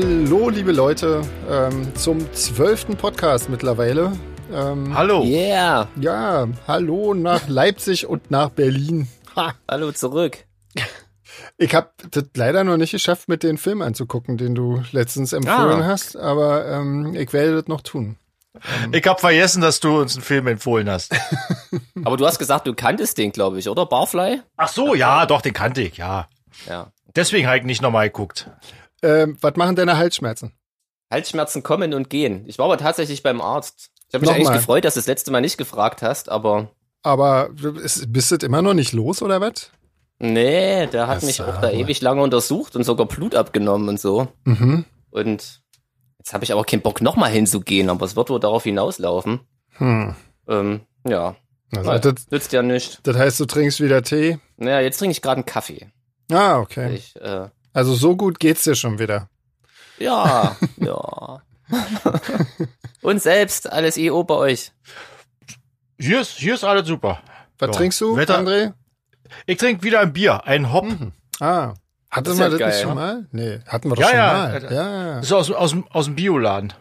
Hallo, liebe Leute, ähm, zum zwölften Podcast mittlerweile. Ähm, Hallo. Yeah. Ja, hallo nach Leipzig und nach Berlin. Ha. Hallo zurück. Ich habe das leider noch nicht geschafft, mit den Film anzugucken, den du letztens empfohlen Ah. hast, aber ähm, ich werde das noch tun. Ich habe vergessen, dass du uns einen Film empfohlen hast. Aber du hast gesagt, du kanntest den, glaube ich, oder? Barfly? Ach so, ja, doch, den kannte ich, ja. Ja. Deswegen habe ich nicht nochmal geguckt. Ähm, was machen deine Halsschmerzen? Halsschmerzen kommen und gehen. Ich war aber tatsächlich beim Arzt. Ich habe mich Nochmal. eigentlich gefreut, dass du das letzte Mal nicht gefragt hast, aber Aber ist, bist du immer noch nicht los oder was? nee, der hat Das mich auch da ewig lange untersucht und sogar Blut abgenommen und so. Mhm. Und jetzt habe ich aber keinen Bock, nochmal hinzugehen, aber es wird wohl darauf hinauslaufen. Hm. Ähm, ja, Also, Naja, das, nützt ja nicht. das heißt, du trinkst wieder Tee? Naja, jetzt trinke ich gerade einen Kaffee. Ah, okay. Ich, äh, Also so gut geht's dir schon wieder. ja, ja. und selbst, alles EO bei euch. Hier ist, hier ist alles super. Was Ja. trinkst du, Wetter- André? Ich trinke wieder ein Bier, ein Hop. Ah. Hatten Das ist wir ja das geil, nicht schon ne? mal? Nee, hatten wir doch Ja, schon ja. mal. Ja, ja. Das ist aus, aus, dem- aus dem Bioladen.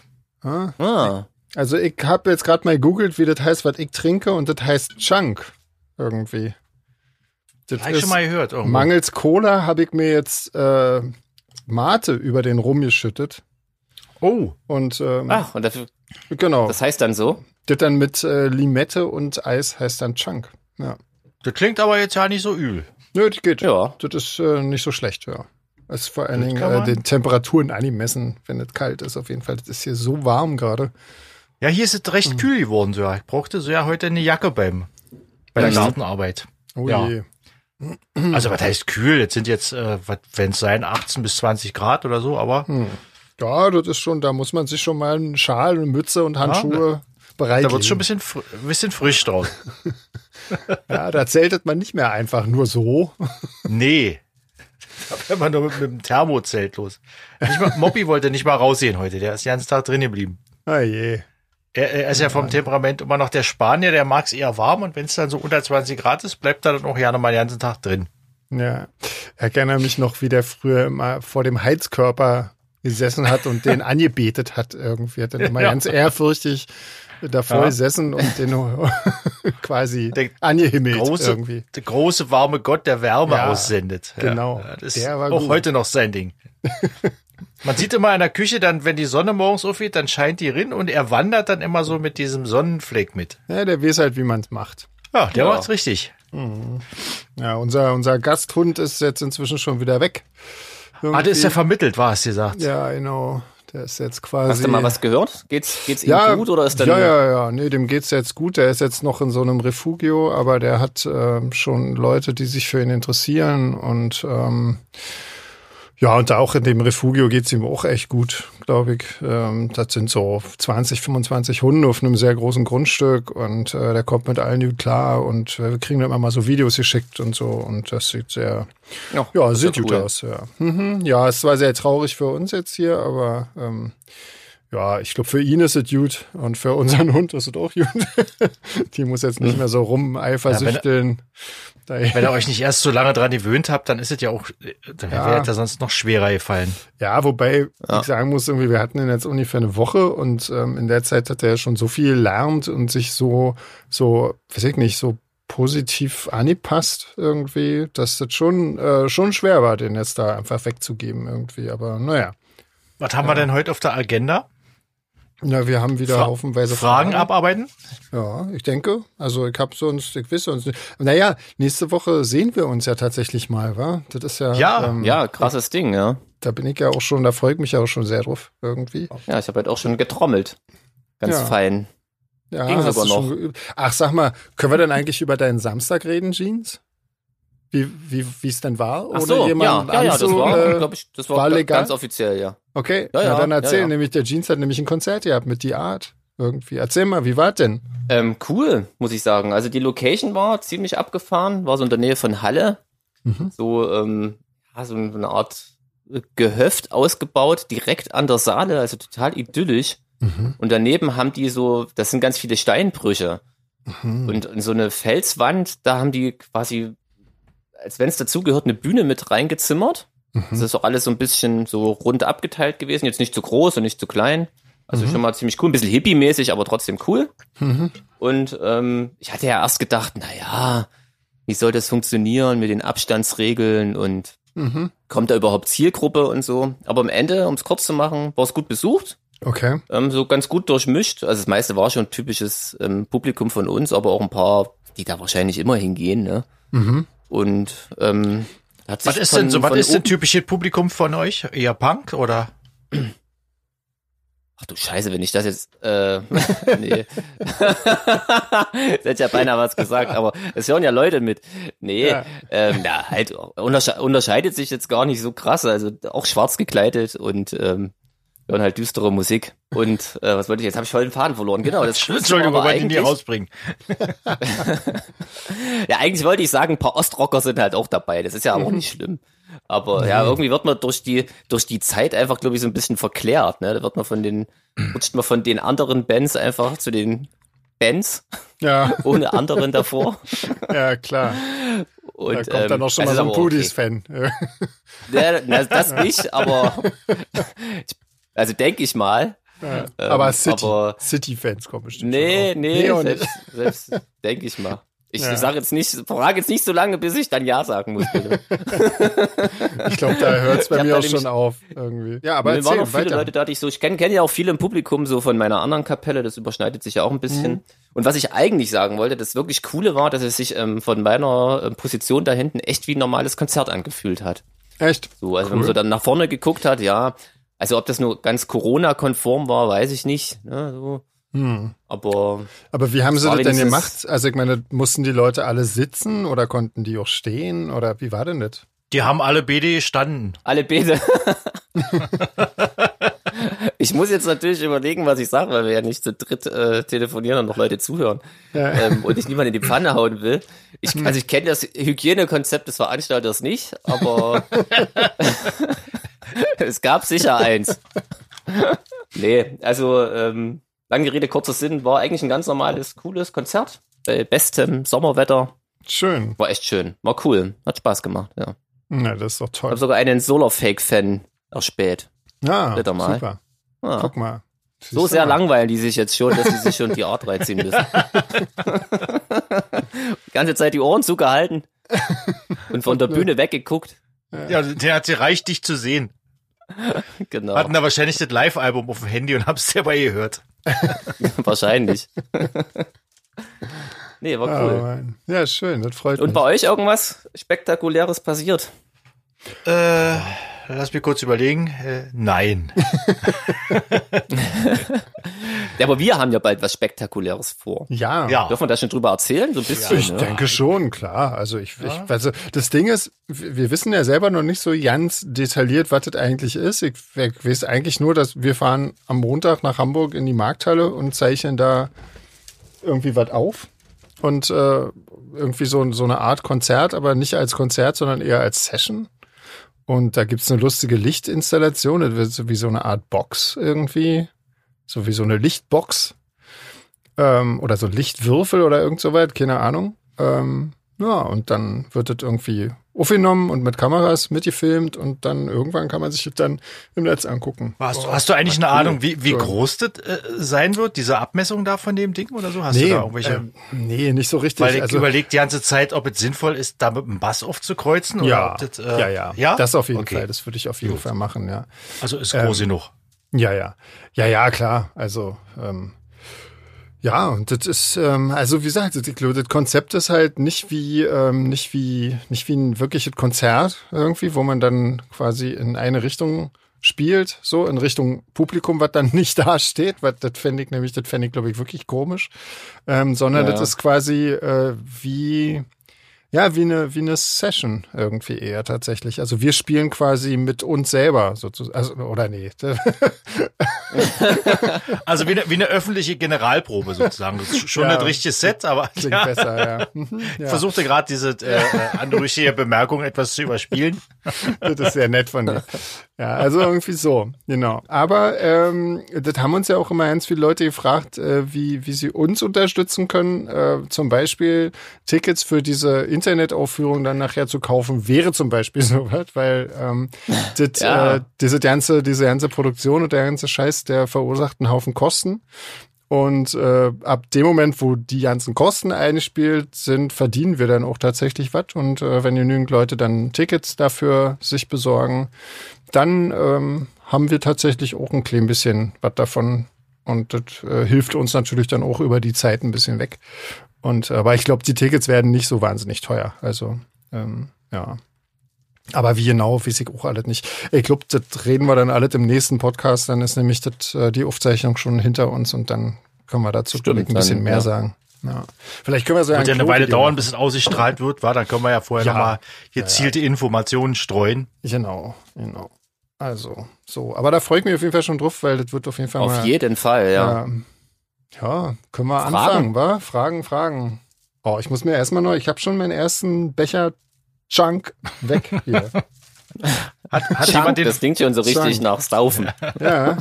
Ah. Ah, Also ich habe jetzt gerade mal gegoogelt, wie das heißt, was ich trinke, und das heißt Chunk irgendwie. Das Habe ich schon mal gehört. Irgendwo. mangels Cola habe ich mir jetzt äh, Mate über den Rum geschüttet. Oh, Und ähm, ach, und dafür, genau, das heißt dann so? das dann mit äh, Limette und Eis heißt dann Chunk. Ja. das klingt aber jetzt ja nicht so übel. Nö, das geht. Ja. Das ist äh, nicht so schlecht, ja. Das ist vor allen Das Dingen äh, den Temperaturen angemessen, wenn es kalt ist. Auf jeden Fall, das ist hier so warm gerade. Ja, hier ist es recht Mhm. kühl geworden. So. Ich brauchte so ja heute eine Jacke beim bei der? Gartenarbeit. Oh Ja. je. Also was heißt kühl? Jetzt sind jetzt, äh, wenn es sein, 18 bis 20 Grad oder so, aber Ja, das ist schon, da muss man sich schon mal einen Schal, eine Mütze und Handschuhe bereit da wird schon ein bisschen, fr ein bisschen frisch draus. Ja, da zeltet man nicht mehr einfach nur so. Nee. Da wäre man nur mit, mit dem Thermozelt los. Mal, Moppi wollte nicht mal rausgehen heute. Der ist den ganzen Tag drin geblieben. Ah je. Er, er ist ja vom Temperament immer noch der Spanier, der mag es eher warm und wenn es dann so unter 20 Grad ist, bleibt er dann auch gerne mal den ganzen Tag drin. Ja. Erinnere mich noch, wie der früher immer vor dem Heizkörper gesessen hat und den angebetet hat irgendwie. Hat dann immer Ja. ganz ehrfürchtig davor Ja. gesessen und den quasi Der angehimmelt Große, irgendwie. der große warme Gott, der Wärme Ja, aussendet. genau. Das ist Der war auch gut. heute noch sein Ding. Man sieht immer in der Küche dann, wenn die Sonne morgens aufgeht, dann scheint die rin und er wandert dann immer so mit diesem Sonnenfleck mit. Ja, der weiß halt, wie man es macht. Ja, der Ja. macht's richtig. Ja, unser, unser Gasthund ist jetzt inzwischen schon wieder weg. Ah, der ist ja Irgendwie. vermittelt, war es gesagt. Ja, genau. Der ist jetzt quasi. Hast du mal was gehört? Geht's, geht's ihm ja, gut oder ist dann Ja, ja, ja. Nee, dem geht's jetzt gut. Der ist jetzt noch in so einem Refugio, aber der hat ähm, schon Leute, die sich für ihn interessieren und ähm, ja, und auch in dem Refugio geht's ihm auch echt gut, glaube ich. Ähm, das sind so 20, 25 Hunde auf einem sehr großen Grundstück und äh, der kommt mit allen gut klar und äh, wir kriegen dann immer mal so Videos geschickt und so und das sieht sehr, Ja, ja, sieht gut cool. aus, ja. Mhm. Ja, es war sehr traurig für uns jetzt hier, aber ähm, ja, ich glaube, für ihn ist es gut und für unseren Hund ist es auch gut. Die muss jetzt nicht mehr so rumeifersüchteln. Da- Wenn ihr euch nicht erst so lange dran gewöhnt habt, dann ist es ja auch, dann Ja. wäre es ja sonst noch schwerer gefallen. Ja, wobei Ja. ich sagen muss, irgendwie, wir hatten ihn jetzt ungefähr eine Woche und ähm, in der Zeit hat er schon so viel gelernt und sich so, so, weiß ich nicht, so positiv angepasst irgendwie, dass das schon, äh, schon schwer war, den jetzt da einfach wegzugeben irgendwie. Aber naja. Was haben wir denn heute auf der Agenda? Ja, wir haben wieder Fra- haufenweise Fragen abarbeiten? Ja, ich denke. Also ich habe sonst, ich weiß sonst nicht. Naja, nächste Woche sehen wir uns ja tatsächlich mal, wa? Das ist ja, Ja, ähm, Ja, krasses Ding, ja. da bin ich ja auch schon, da freue ich mich ja auch schon sehr drauf, irgendwie. Ja, ich habe halt auch schon getrommelt. Ganz Ja. fein. Ja, Ging hast sogar du schon noch. Ach, sag mal, können wir denn eigentlich über deinen Samstag reden, Jeans? Wie, wie, wie es denn war? Ach so, ja, ja, ja, das war, äh, glaube ich, das war, war ga- legal? ganz offiziell, ja. Okay, Ja, ja, ja, dann erzähl, ja, nämlich der Jeans hat nämlich ein Konzert gehabt mit die Art irgendwie. Erzähl mal, wie war denn? Ähm, cool, muss ich sagen. Also die Location war ziemlich abgefahren, war so in der Nähe von Halle. Mhm. So, ähm, ja, so eine Art Gehöft ausgebaut, direkt an der Saale, also total idyllisch. Mhm. Und daneben haben die so, das sind ganz viele Steinbrüche. Mhm. Und so eine Felswand, da haben die quasi, als wenn es dazugehört, eine Bühne mit reingezimmert. Das ist auch alles so ein bisschen so rund abgeteilt gewesen. Jetzt nicht zu groß und nicht zu klein. Also schon mal ziemlich cool, ein bisschen hippie-mäßig, aber trotzdem cool. Und ähm, ich hatte ja erst gedacht, na ja, wie soll das funktionieren mit den Abstandsregeln und Mhm. kommt da überhaupt Zielgruppe und so. Aber am Ende, um es kurz zu machen, war es gut besucht, Okay. ähm, so ganz gut durchmischt. Also das meiste war schon typisches ähm, Publikum von uns, aber auch ein paar, die da wahrscheinlich immer hingehen. Ne? Mhm. Und ähm, hat sich Was ist von, denn so, was ist denn typisches Publikum von euch? Eher Punk oder? Ach du Scheiße, wenn ich das jetzt, äh, nee. das hätte ja beinahe was gesagt, aber es hören ja Leute mit. Nee, Ja. ähm, ja, halt, untersche unterscheidet sich jetzt gar nicht so krass, also auch schwarz gekleidet und, ähm, hören halt düstere Musik. Und, äh, was wollte ich jetzt? Habe ich voll den Faden verloren, genau. Das Entschuldigung, wir ihn nie eigentlich- rausbringen. Ja, eigentlich wollte ich sagen, ein paar Ostrocker sind halt auch dabei. Das ist ja auch nicht schlimm. Aber ja, irgendwie wird man durch die, durch die Zeit einfach, glaube ich, so ein bisschen verklärt. Ne? Da wird man von den, rutscht man von den anderen Bands einfach zu den Bands Ja, ohne anderen davor. ja, klar. Und, Da kommt dann ähm, auch schon das mal so ein aber okay. Pudis-Fan. Ja, das nicht, aber also denke ich mal. Ähm, aber City, City-Fans kommen bestimmt. Nee, nee, auch selbst, selbst denke ich mal. Ich Ja. sage jetzt nicht, frage jetzt nicht so lange, bis ich dann Ja sagen muss, bitte. Ich glaube, da hört es bei Ich mir auch schon auf irgendwie. Ja, aber es waren erzähl auch viele weiter. Leute da, die ich so, ich kenne kenn ja auch viele im Publikum so von meiner anderen Kapelle, das überschneidet sich ja auch ein bisschen. Mhm. Und was ich eigentlich sagen wollte, das wirklich Coole war, dass es sich ähm, von meiner ähm, Position da hinten echt wie ein normales Konzert angefühlt hat. Echt? So, also wenn man so dann nach vorne geguckt hat, ja, also ob das nur ganz Corona-konform war, weiß ich nicht. Ne, so. Hm. Aber Aber wie haben sie das denn gemacht? Also ich meine, mussten die Leute alle sitzen oder konnten die auch stehen oder wie war denn das? Die haben alle BD gestanden. alle Bete. ich muss jetzt natürlich überlegen, was ich sage, weil wir ja nicht zu dritt äh, telefonieren und noch Leute zuhören. Ja. Ähm, und ich niemand in die Pfanne hauen will. Ich, also ich kenne das Hygienekonzept des Veranstalters nicht, aber es gab sicher eins. Nee, also ähm, lange Rede, kurzer Sinn, war eigentlich ein ganz normales, cooles Konzert. Bei bestem Sommerwetter. Schön. War echt schön. War cool. Hat Spaß gemacht, ja. Na, das ist doch Ich toll. habe sogar einen Solar-Fake-Fan erspäht. Ja, Bitte mal. super. Ah. Guck mal. So Siehst sehr du mal. langweilen die sich jetzt schon, dass sie sich schon die Art reinziehen müssen. die ganze Zeit die Ohren zugehalten und von der Bühne weggeguckt. Ja, der hat sie reicht, dich zu sehen. Genau, Hatten da wahrscheinlich das Live-Album auf dem Handy und haben's dabei gehört. wahrscheinlich. nee, war Ja, cool. Mann. ja, schön, das freut Und mich. bei euch irgendwas Spektakuläres passiert? Äh, lass mich kurz überlegen. Äh, nein. Ja, aber wir haben ja bald was Spektakuläres vor. Ja, Ja. Dürfen wir da schon drüber erzählen? So ein bisschen. Ich ne? denke schon, klar. Also ich, ich also das Ding ist, wir wir wissen ja selber noch nicht so ganz detailliert, was das eigentlich ist. Ich, ich weiß eigentlich nur, dass wir fahren am Montag nach Hamburg in die Markthalle und zeichnen da irgendwie was auf. Und äh, irgendwie so, so eine Art Konzert, aber nicht als Konzert, sondern eher als Session. Und da gibt's eine lustige Lichtinstallation, das wird so wie so eine Art Box irgendwie. So wie so eine Lichtbox ähm, oder so Lichtwürfel oder irgend so weit, keine Ahnung. Ähm, ja, und dann wird das irgendwie aufgenommen und mit Kameras mitgefilmt und dann irgendwann kann man sich das dann im Netz angucken. Hast, Oh, du- hast du eigentlich eine Ahnung, wie, wie Cool. groß das äh, sein wird, diese Abmessung da von dem Ding oder so? Hast du Nee, da irgendwelche? ähm, nee, nicht so richtig. weil ich also, überlege die ganze Zeit, ob es sinnvoll ist, da mit dem Bass aufzukreuzen oder ja, ob das, äh, ja, ja, ja, Das auf jeden Okay. Fall. Das würde ich auf jeden Fall machen, ja. Also ist Ähm, groß genug. Ja, ja. Ja, ja, klar. Also, ähm, ja, und das ist, ähm, also wie gesagt, das Konzept ist halt nicht wie, ähm, nicht wie, nicht wie ein wirkliches Konzert irgendwie, wo man dann quasi in eine Richtung spielt, so in Richtung Publikum, was dann nicht da steht, was das fände ich nämlich, das fände ich, glaube ich, wirklich komisch. Ähm, sondern Ja. das ist quasi äh, wie, ja, wie eine, wie eine Session irgendwie eher tatsächlich. Also wir spielen quasi mit uns selber sozusagen, also, oder nee. Also wie eine, wie eine öffentliche Generalprobe sozusagen. Das ist schon Ja. ein richtiges Set, aber Klingt ja, besser, ja. Mhm, ich ja. versuchte gerade diese äh, äh, anrüchige Bemerkung etwas zu überspielen. Das ist sehr nett von dir. Ja, also irgendwie so, genau. Aber ähm, das haben uns ja auch immer ganz viele Leute gefragt, äh, wie, wie sie uns unterstützen können. Äh, zum Beispiel Tickets für diese Internetaufführung dann nachher zu kaufen, wäre zum Beispiel so was, weil ähm, das, Ja. äh, diese ganze, diese ganze Produktion und der ganze Scheiß, der verursacht einen Haufen Kosten. Und äh, ab dem Moment, wo die ganzen Kosten eingespielt sind, verdienen wir dann auch tatsächlich was. Und äh, wenn genügend Leute dann Tickets dafür sich besorgen, dann ähm, haben wir tatsächlich auch ein klein bisschen was davon. Und das äh, hilft uns natürlich dann auch über die Zeit ein bisschen weg. Und aber ich glaube, die Tickets werden nicht so wahnsinnig teuer. Also ähm, ja. Aber wie genau, weiß ich auch alles nicht. Ich glaube, das reden wir dann alles im nächsten Podcast. Dann ist nämlich das, äh, die Aufzeichnung schon hinter uns und dann können wir dazu ich, ein Stimmt, bisschen dann, mehr ja. sagen. Ja. Vielleicht können wir so ein Wird ja eine Weile dauern, bis es ausgestrahlt wird, war. Dann können wir ja vorher Ja. nochmal gezielte Informationen streuen. Genau, genau. Also, so. Aber da freue ich mich auf jeden Fall schon drauf, weil das wird auf jeden Fall Auf mal. jeden Fall, ja. Ja, ja können wir Fragen? anfangen, wa? Fragen, Fragen. Oh, ich muss mir erstmal noch, ich habe schon meinen ersten Becher Chunk weg hier. Hat, hat Chunk, jemand den das klingt schon so richtig Chunk. nach Saufen. ja.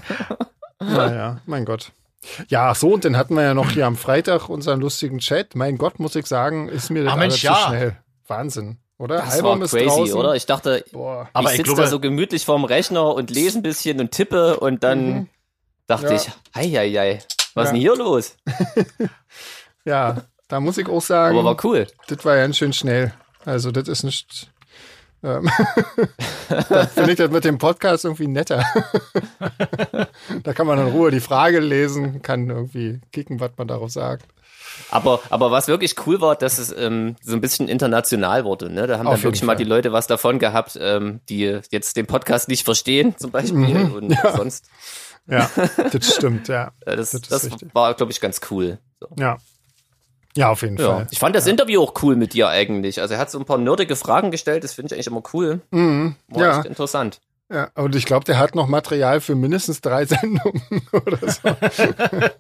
Naja, mein Gott. Ja, ach so, und dann hatten wir ja noch hier am Freitag unseren lustigen Chat. Mein Gott, muss ich sagen, ist mir das Ach, alles Mensch, zu ja. schnell. Wahnsinn, oder? Das Album war ist crazy, draußen. oder? Ich dachte, Boah. Aber ich ich sitze da so gemütlich vorm Rechner und lese ein bisschen und tippe und dann Mhm. dachte Ja. ich, hei, hei, hei, was Ja. ist denn hier los? Ja, da muss ich auch sagen. Aber war cool. Das war ganz schön schnell. Also, das ist nicht. Ähm, finde ich das mit dem Podcast irgendwie netter. da kann man in Ruhe die Frage lesen, kann irgendwie kicken, was man darauf sagt. Aber, aber was wirklich cool war, dass es ähm, so ein bisschen international wurde. Ne? Da haben Auf dann wirklich jeden mal Fall. die Leute was davon gehabt, ähm, die jetzt den Podcast nicht verstehen, zum Beispiel. Mhm. Und sonst, Ja, das stimmt, ja. äh, das, Das das war, glaube ich, ganz cool. So. Ja. Ja, auf jeden Ja. Fall. Ich fand das Interview auch cool mit dir eigentlich. Also er hat so ein paar nerdige Fragen gestellt, das finde ich eigentlich immer cool. Mhm. War Ja. echt interessant. Ja, und ich glaube, der hat noch Material für mindestens drei Sendungen oder so.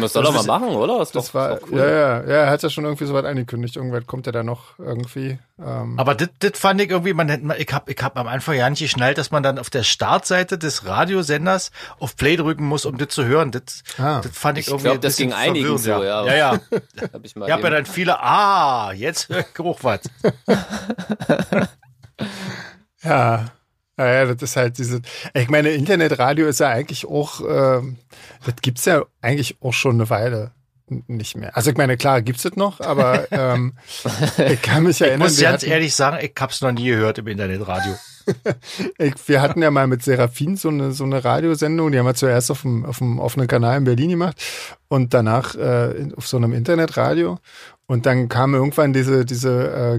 Das soll er mal machen, oder? Ist Das doch, war, cool. ja, ja, ja, er hat ja schon irgendwie so was angekündigt. Irgendwann kommt er da noch irgendwie. Ähm, Aber das das fand ich irgendwie, man hätte, mal- ich hab, ich hab am Anfang ja nicht geschnallt, dass man dann auf der Startseite des Radiosenders auf Play drücken muss, um das zu hören. Das, Ah. das fand ich, Ich irgendwie glaub, ein das bisschen ging einigen verwirrend, so, ja. Ja, ja. Hab ich mal Ich habe ja dann viele, ah, jetzt ich auch was. Ja, ja, ja, das ist halt diese. Ich meine, Internetradio ist ja eigentlich auch, ähm, das gibt's ja eigentlich auch schon eine Weile nicht mehr. Also ich meine, klar gibt's das noch, aber ähm, ich kann mich Ich erinnern, muss wir ganz hatten, ehrlich sagen, ich hab's noch nie gehört im Internetradio. ich, wir hatten ja mal mit Seraphin so eine so eine Radiosendung, die haben wir zuerst auf dem, auf dem offenen Kanal in Berlin gemacht und danach äh, auf so einem Internetradio. Und dann kam irgendwann diese, diese äh,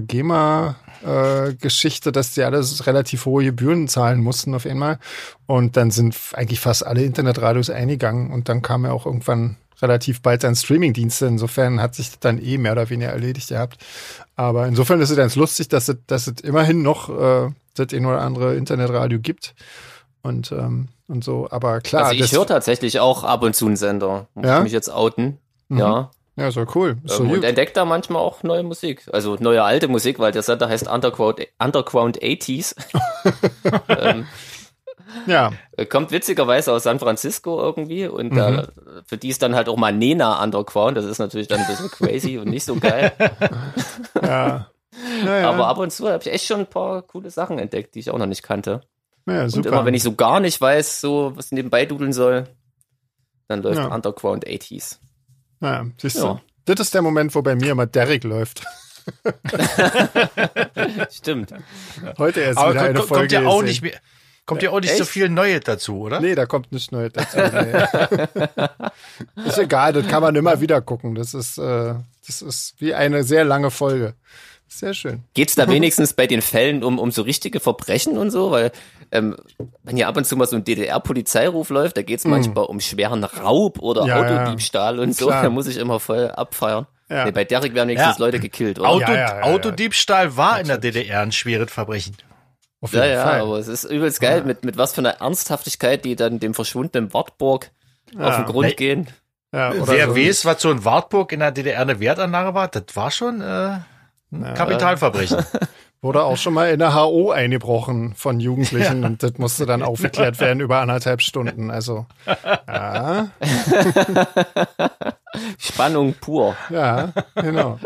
GEMA-Geschichte, dass die alles relativ hohe Gebühren zahlen mussten auf einmal. Und dann sind eigentlich fast alle Internetradios eingegangen und dann kam ja auch irgendwann relativ bald dann Streamingdienste. Insofern hat sich das dann eh mehr oder weniger erledigt gehabt. Aber insofern ist es ganz lustig, dass es, dass es immerhin noch äh, das ein oder andere Internetradio gibt. Und, ähm, und so, aber klar. Also ich höre tatsächlich auch ab und zu einen Sender. Muss Ja? ich mich jetzt outen. Ja. Ja, doch cool. So Ähm, und entdeckt da manchmal auch neue Musik. Also neue alte Musik, weil der Sender heißt Underground, Underground 80s. ähm, Ja, äh, kommt witzigerweise aus San Francisco irgendwie und Mhm. da, für die ist dann halt auch mal Nena Underground. Das ist natürlich dann ein bisschen crazy und nicht so geil. ja. Naja, Aber ab und zu habe ich echt schon ein paar coole Sachen entdeckt, die ich auch noch nicht kannte. ja, Und immer wenn ich so gar nicht weiß, so was nebenbei dudeln soll, dann läuft Ja. Underground 80s. Ja, siehst du. Ja. Das ist der Moment, wo bei mir immer Derek läuft. Stimmt. Heute erst Aber wieder eine kommt, Folge. kommt ja auch nicht mehr, kommt ja auch nicht so Echt? viel Neues dazu, oder? Nee, da kommt nichts Neues dazu. Nee. ist egal, das kann man immer wieder gucken. Das ist, äh, das ist wie eine sehr lange Folge. Sehr schön. Geht's da wenigstens bei den Fällen um, um so richtige Verbrechen und so? Weil, ähm, wenn hier ab und zu mal so ein DDR-Polizeiruf läuft, da geht's manchmal um schweren Raub oder. Ja, ja. Autodiebstahl und so. Klar. Da muss ich immer voll abfeiern. Ja. Nee, bei Derek werden wenigstens Ja. Leute gekillt, oder? Auto, Ja, ja, ja, ja. Autodiebstahl war in der DDR ein schweres Verbrechen. Auf ja, jeden ja, Fall. aber es ist übelst geil, mit, mit was für einer Ernsthaftigkeit die dann dem verschwundenen Wartburg auf den Grund Nee. gehen. ja, oder Wer so. weiß, was so in Wartburg in der DDR eine Wertanlage war, das war schon äh, ein Kapitalverbrechen. Wurde auch schon mal in der HO eingebrochen von Jugendlichen und das musste dann aufgeklärt werden über anderthalb Stunden. Also, ja. Spannung pur. Ja, genau.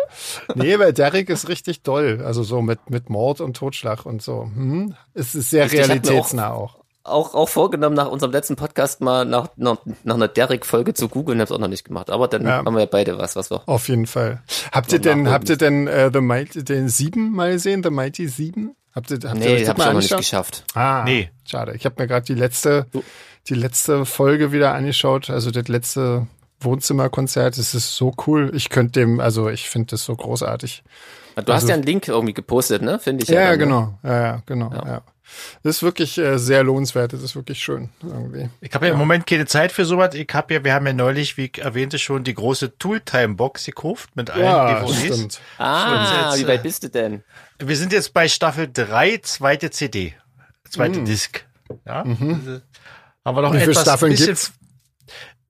Nee, weil Derek ist richtig doll. Also so mit, mit Mord und Totschlag und so. Hm. Es ist sehr realitätsnah auch. Auch, auch vorgenommen, nach unserem letzten Podcast mal nach, nach, nach einer Derek-Folge zu googeln, hab's auch noch nicht gemacht. Aber dann Ja. haben wir ja beide was, was wir. Auf jeden Fall. Habt ihr denn, habt ihr denn äh, The Mighty, den sieben mal gesehen? The Mighty sieben? Habt ihr, habt ihr Nee, euch das hab ich mal auch noch nicht geschafft. Ah, Nee. Schade. Ich habe mir gerade die letzte, die letzte Folge wieder angeschaut, also das letzte Wohnzimmerkonzert. Es ist so cool. Ich könnte dem, also ich finde das so großartig. Du hast Also- ja einen Link irgendwie gepostet, ne? Finde ich Ja, ja. ja, dann, ne? genau. Ja, ja, genau. Ja. Ja. Das ist wirklich äh, sehr lohnenswert. Das ist wirklich schön irgendwie. Ich habe ja im Moment keine Zeit für sowas. Ich habe ja, wir haben ja neulich, wie ich erwähnte, schon die große Tooltime-Box gekauft mit allen Ja, DVDs. stimmt. Ah, Jetzt, wie äh, weit bist du denn? Wir sind jetzt bei Staffel 3, zweite CD. Zweite Mm. Disc. Ja. Diese- Haben wir noch Wie viele etwas Staffeln bisschen, gibt's?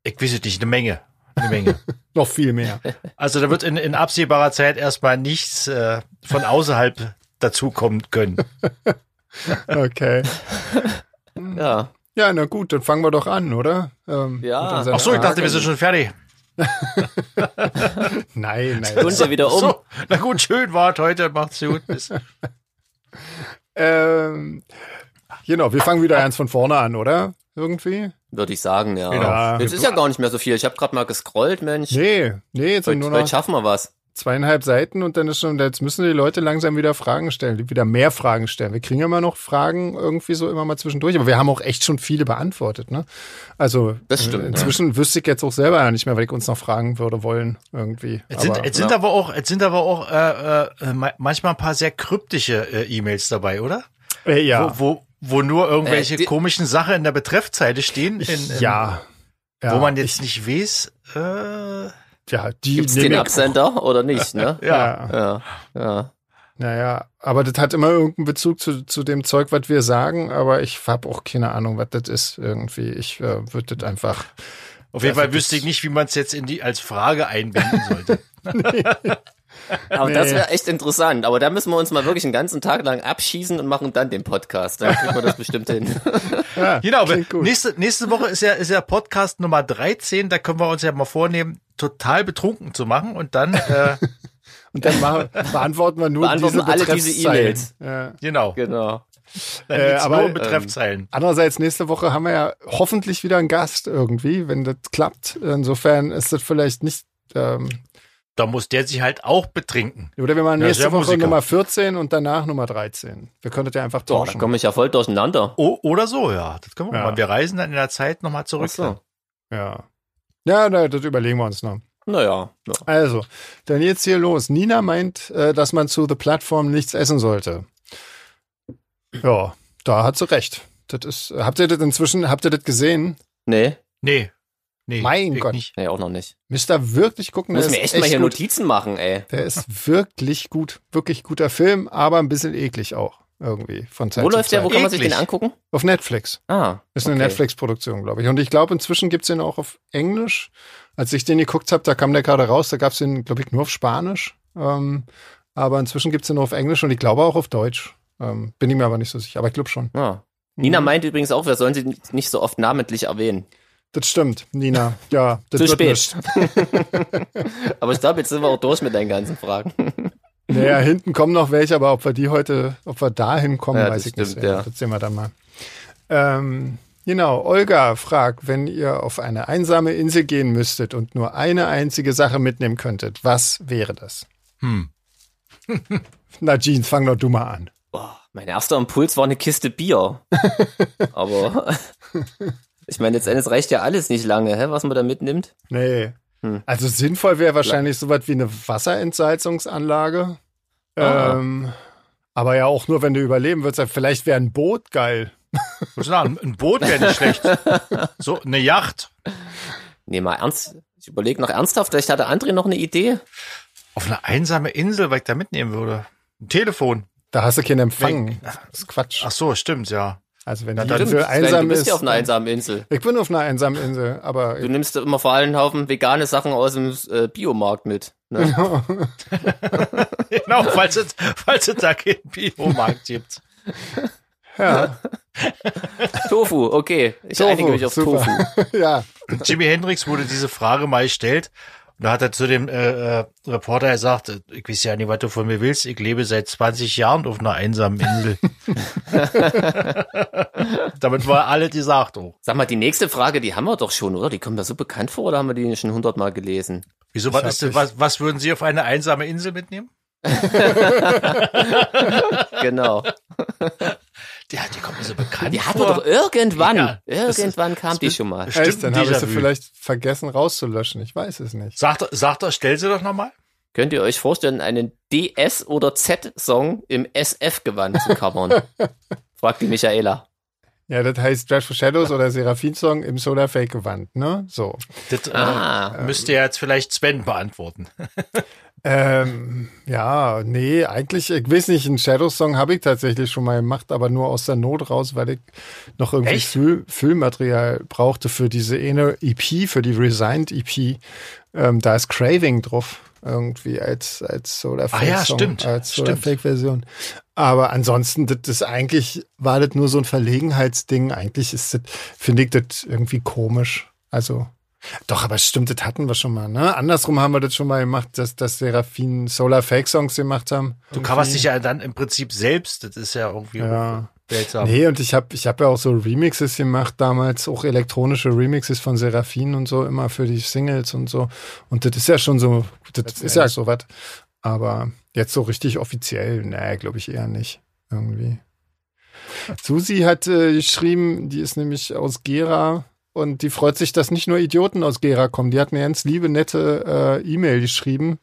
Ich weiß es nicht, eine Menge. Eine Menge. Noch viel mehr. Also da wird in, in absehbarer Zeit erstmal nichts äh, von außerhalb dazukommen können. Okay. Ja. Ja, na gut, dann fangen wir doch an, oder? Ähm, Ja. Ach so, ich dachte, wir sind schon fertig. Nein, nein. Stunde wieder um. So, na gut, schön wart heute, macht's gut. Bis. Ähm, genau, wir fangen wieder ganz von vorne an, oder? Irgendwie? Würde ich sagen, ja. Genau. Jetzt ist ja gar nicht mehr so viel. Ich habe gerade mal gescrollt, Mensch. Nee, nee, jetzt sind heute, nur heute noch schaffen wir was. Zweieinhalb Seiten und dann ist schon, jetzt müssen die Leute langsam wieder Fragen stellen, die wieder mehr Fragen stellen. Wir kriegen immer noch Fragen irgendwie so immer mal zwischendurch, aber wir haben auch echt schon viele beantwortet, ne? Also Das stimmt, äh, inzwischen wüsste ich jetzt auch selber ja nicht mehr, weil ich uns noch fragen würde wollen irgendwie. Jetzt sind, aber, jetzt sind ja. aber auch, jetzt sind aber auch äh, äh, ma- manchmal ein paar sehr kryptische äh, E-Mails dabei, oder? äh, ja, Wo, wo, wo nur irgendwelche Äh, die- komischen Sachen in der Betreffzeile stehen, in, in, ja, ja, wo man jetzt nicht weiß. Äh, ja, die Gibt's den ja- Absender oder nicht, ne? Ja, Ja, ja. naja, aber das hat immer irgendeinen Bezug zu, zu dem Zeug, was wir sagen, aber ich habe auch keine Ahnung, was das ist irgendwie. Ich äh, würde das einfach. auf jeden Ja, Fall wüsste ich nicht, wie man es jetzt in die als Frage einbinden sollte. Aber Nee. das wäre echt interessant. Aber da müssen wir uns mal wirklich einen ganzen Tag lang abschießen und machen dann den Podcast. Dann kriegen wir das bestimmt hin. Ja, Genau, aber klingt gut. nächste, nächste Woche ist ja, ist ja Podcast Nummer 13. Da können wir uns ja mal vornehmen, total betrunken zu machen und dann, äh, Und dann machen, beantworten wir nur Beantworten diese alle diese. E-Mails. Ja. genau, Genau. dann Äh, aber, nur um ähm, Betreffzeilen. Andererseits, nächste Woche haben wir ja hoffentlich wieder einen Gast irgendwie, wenn das klappt. Insofern ist das vielleicht nicht, ähm, Da muss der sich halt auch betrinken. oder wir machen Ja, nächste ja Woche Musiker. Nummer 14 und danach Nummer 13. Wir könnten ja einfach Boah, da tauschen. komme ich ja voll durcheinander. O oder so, ja. Das können wir Ja. mal. Wir reisen dann in der Zeit nochmal zurück. Ach so. ja. Ja, das überlegen wir uns noch. Naja. Ja. Also, dann jetzt hier los. Nina meint, äh, dass man zu The Plattform nichts essen sollte. Ja, da hat sie recht. Das ist, habt ihr das inzwischen, habt ihr das gesehen? Nee, Nee. Nee. Mein Gott. Nicht. nee, auch noch nicht. Müsst ihr wirklich gucken. Muss der mir ist echt mal hier gut. Notizen machen, ey. Der ist wirklich gut. Wirklich guter Film, aber ein bisschen eklig auch. Irgendwie. Von Zeit Wo läuft der? Wo Zeit. kann man sich den Eklig. angucken? Auf Netflix. Ah. Ist eine okay. Netflix-Produktion, glaube ich. Und ich glaube, inzwischen gibt's den auch auf Englisch. Als ich den geguckt habe, da kam der gerade raus, da gab's den, glaube ich, nur auf Spanisch. Ähm, aber inzwischen gibt's den nur auf Englisch und ich glaube auch auf Deutsch. Ähm, bin ich mir aber nicht so sicher, aber ich glaube schon. Ah. Nina Mhm. meint übrigens auch, wir sollen sie nicht so oft namentlich erwähnen. Das stimmt, Nina. Ja, das Zu spät. Aber ich glaube, jetzt sind wir auch durch mit deinen ganzen Fragen. Naja, hinten kommen noch welche, aber ob wir die heute, ob wir da hinkommen, Ja, weiß ich nicht. stimmt, Ja, ja. Das sehen wir dann mal. Ähm, genau, Olga fragt, wenn ihr auf eine einsame Insel gehen müsstet und nur eine einzige Sache mitnehmen könntet, was wäre das? Hm. Na, Jeans, fang doch du mal an. Boah, mein erster Impuls war eine Kiste Bier. Aber ich meine, letztendlich reicht ja alles nicht lange, hä, was man da mitnimmt. Nee. Hm. Also sinnvoll wäre wahrscheinlich sowas wie eine Wasserentsalzungsanlage. Ah. Ähm, aber ja auch nur, wenn du überleben würdest. Vielleicht wäre ein Boot geil. Sagen, ein Boot wäre nicht schlecht. So, eine Yacht. Nee, mal ernst. Ich überlege noch ernsthaft, vielleicht hatte André noch eine Idee. Auf eine einsame Insel, was ich da mitnehmen würde. Ein Telefon. Da hast du keinen Empfang. Das ist Quatsch. Ach so, stimmt, ja. Also wenn Ja, die dann- Insel Sven, einsam du bist ist. ja auf einer einsamen Insel. ich bin auf einer einsamen Insel, aber Du nimmst immer vor allem einen Haufen vegane Sachen aus dem äh, Biomarkt mit. Ne? genau, falls es, falls es da keinen Biomarkt gibt. Ja, Tofu, okay. Ich Tofu, einige mich auf super. Tofu. ja. Jimi Hendrix wurde diese Frage mal gestellt. Und da hat er zu dem äh, äh, Reporter gesagt, ich weiß ja nicht, was du von mir willst. Ich lebe seit 20 Jahren auf einer einsamen Insel. Damit war alle gesagt. Oh. Sag mal, die nächste Frage, die haben wir doch schon, oder? Die kommt mir so bekannt vor, oder haben wir die schon hundertmal gelesen? Wieso, was, ist denn, was, was würden Sie auf eine einsame Insel mitnehmen? Genau. Ja, die kommt mir so bekannt Die hatten wir doch irgendwann, Ja, irgendwann kam die schon mal. Bestimmt Echt, dann habe ich sie vielleicht vergessen rauszulöschen. Ich weiß es nicht. Sagt, sagt er, stell sie doch nochmal. Könnt ihr euch vorstellen, einen DS- oder Z-Song im SF-Gewand zu covern? Fragt die Michaela. Ja, das heißt Dreadful Shadows oder Seraphim-Song im Solar Fake Gewand, ne? So. Das äh, Ah. müsste ja jetzt vielleicht Sven beantworten. Ähm, ja, nee, eigentlich, ich weiß nicht, einen Shadows-Song habe ich tatsächlich schon mal gemacht, aber nur aus der Not raus, weil ich noch irgendwie? Füll, Füllmaterial brauchte für diese eine EP, für die Resigned EP. Ähm, da ist Craving drauf, irgendwie als, als Solar Ah Fake ja, Song, stimmt, als Solar stimmt. Fake Version. Aber ansonsten, das ist eigentlich, war das nur so ein Verlegenheitsding. Eigentlich ist das, finde ich das irgendwie komisch. Also, doch, aber stimmt, das hatten wir schon mal, ne? Andersrum haben wir das schon mal gemacht, dass, dass Seraphin Solar Fake Songs gemacht haben. Du coverst dich ja dann im Prinzip selbst. Das ist ja irgendwie Ja. seltsam. Nee, und ich habe ich hab ja auch so Remixes gemacht damals, auch elektronische Remixes von Seraphin und so, immer für die Singles und so. Und das ist ja schon so, das ist ja so was. Aber jetzt so richtig offiziell, nee, glaube ich eher nicht. Irgendwie. Susi hat äh, geschrieben, die ist nämlich aus Gera und die freut sich, dass nicht nur Idioten aus Gera kommen. Die hat mir ganz liebe, nette äh, E-Mail geschrieben,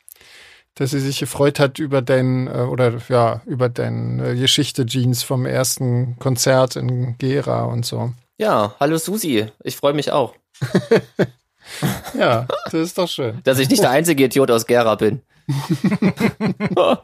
dass sie sich gefreut hat über dein, äh, oder ja, über deine Geschichte, Jeans, vom ersten Konzert in Gera und so. Ja, hallo Susi. Ich freue mich auch, Ja, das ist doch schön. dass ich nicht der einzige Idiot aus Gera bin.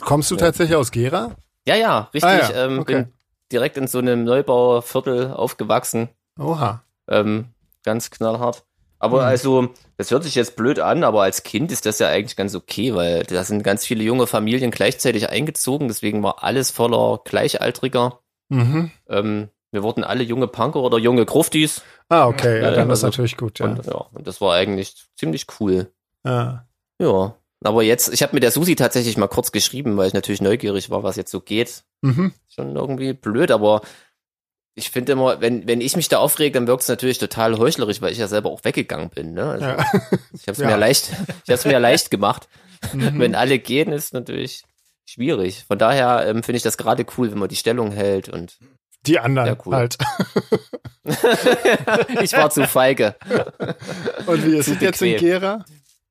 Kommst du tatsächlich aus Gera? Ja, ja, richtig. Ah ja, ähm, okay. Bin direkt in so einem Neubauviertel aufgewachsen. Oha. Ähm, ganz knallhart. Aber Mhm. also, das hört sich jetzt blöd an, aber als Kind ist das ja eigentlich ganz okay, weil da sind ganz viele junge Familien gleichzeitig eingezogen, deswegen war alles voller Gleichaltriger. Mhm. Ähm, wir wurden alle junge Punker oder junge Gruftis. Ah, okay, ja, dann ist also- natürlich gut, ja. Und, ja, und das war eigentlich ziemlich cool. ja. Ja. Aber jetzt, ich habe mit der Susi tatsächlich mal kurz geschrieben, weil ich natürlich neugierig war, was jetzt so geht. Mhm. Schon irgendwie blöd, aber ich finde immer, wenn, wenn ich mich da aufrege, dann wirkt es natürlich total heuchlerisch, weil ich ja selber auch weggegangen bin. Ne? Also, ja. Ich habe es Ja. mir leicht, ich habe es mir leicht gemacht. Mhm. Wenn alle gehen, ist natürlich schwierig. Von daher ähm, finde ich das gerade cool, wenn man die Stellung hält und Die anderen cool. halt. ich war zu feige. Und wie ist es jetzt in. Gera?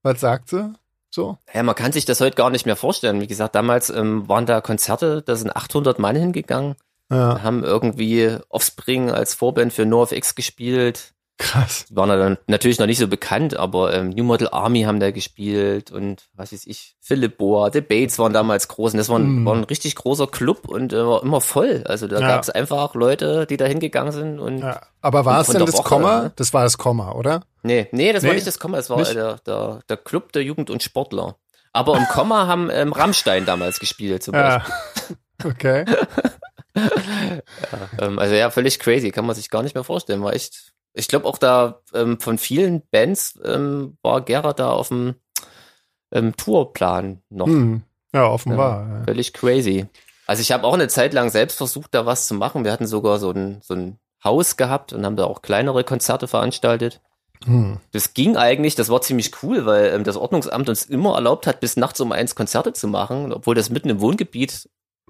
Was sagt sie? So? Ja, man kann sich das heute gar nicht mehr vorstellen. Wie gesagt, damals ähm, waren da Konzerte, da sind 800 Mann hingegangen, Ja, haben irgendwie Offspring als Vorband für NoFX gespielt. Krass. Waren dann natürlich noch nicht so bekannt, aber ähm, New Model Army haben da gespielt und was weiß ich, Philip Boa, The Bates waren damals groß und das war ein, Mm. war ein richtig großer Club und äh, war immer voll. Also da Ja. gab es einfach Leute, die da hingegangen sind und Ja. Aber war es denn das Woche, Komma? ne? Das war das Komma, oder? nee, nee, das war Nee? nicht das Komma, das war Nicht? der, der, der Club der Jugend und Sportler. Aber im Komma haben ähm, Rammstein damals gespielt zum Beispiel. Ja. Okay. Ähm, also ja, völlig crazy, kann man sich gar nicht mehr vorstellen. War echt, ich glaube auch da ähm, von vielen Bands ähm, war Gera da auf dem ähm, Tourplan noch. Hm. Ja, offenbar. Ja. Völlig crazy. Also ich habe auch eine Zeit lang selbst versucht, da was zu machen. Wir hatten sogar so ein, so ein Haus gehabt und haben da auch kleinere Konzerte veranstaltet. Hm. Das ging eigentlich, das war ziemlich cool, weil ähm, das Ordnungsamt uns immer erlaubt hat, bis nachts um eins Konzerte zu machen, obwohl das mitten im Wohngebiet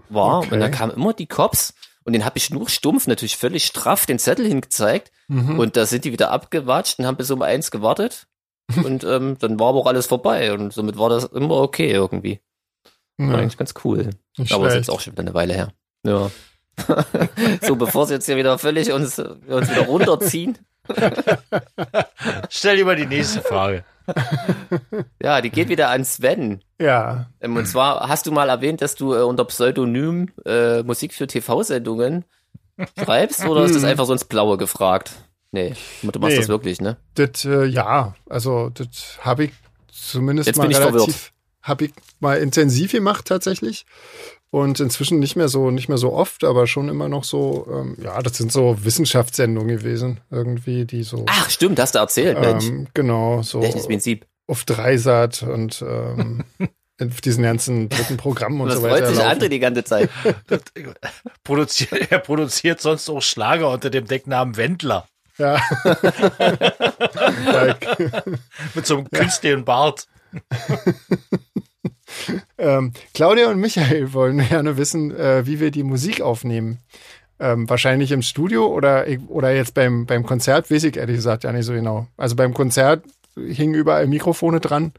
war. Okay. Und dann kamen immer die Cops und den habe ich nur stumpf, natürlich völlig straff, den Zettel hingezeigt. Mhm. Und da sind die wieder abgewatscht und haben bis um eins gewartet. und ähm, dann war aber auch alles vorbei. Und somit war das immer okay irgendwie. War ja, eigentlich ganz cool. nicht Aber ist schlecht. jetzt auch schon wieder eine Weile her. Ja. so, bevor sie jetzt hier wieder völlig uns, uns wieder runterziehen. Stell lieber die nächste Frage. Ja, die geht wieder an Sven. Ja. Ähm, und zwar hast du mal erwähnt, dass du äh, unter Pseudonym äh, Musik für TV-Sendungen schreibst oder ist das einfach so ins Blaue gefragt? Nee, du machst Hm. Nee. das wirklich, ne? Das, äh, ja, also das habe ich zumindest Jetzt mal bin relativ. Habe ich mal intensiv gemacht tatsächlich. Und inzwischen nicht mehr so, nicht mehr so oft, aber schon immer noch so, ähm, ja, das sind so Wissenschaftssendungen gewesen, irgendwie, die so. Ach, stimmt, hast du erzählt, Mensch. Ähm, genau, so. Prinzip? Auf Dreisat und ähm, auf diesen ganzen dritten Programmen und so weiter. freut sich. André die ganze Zeit? Produziert, er produziert sonst auch Schlager unter dem Decknamen Wendler. Ja. ja, Mit so einem künstlichen Bart. ähm, Claudia und Michael wollen gerne wissen, äh, wie wir die Musik aufnehmen. Ähm, wahrscheinlich im Studio oder, oder jetzt beim, beim Konzert, weiß ich ehrlich gesagt ja nicht so genau. Also beim Konzert hingen überall Mikrofone dran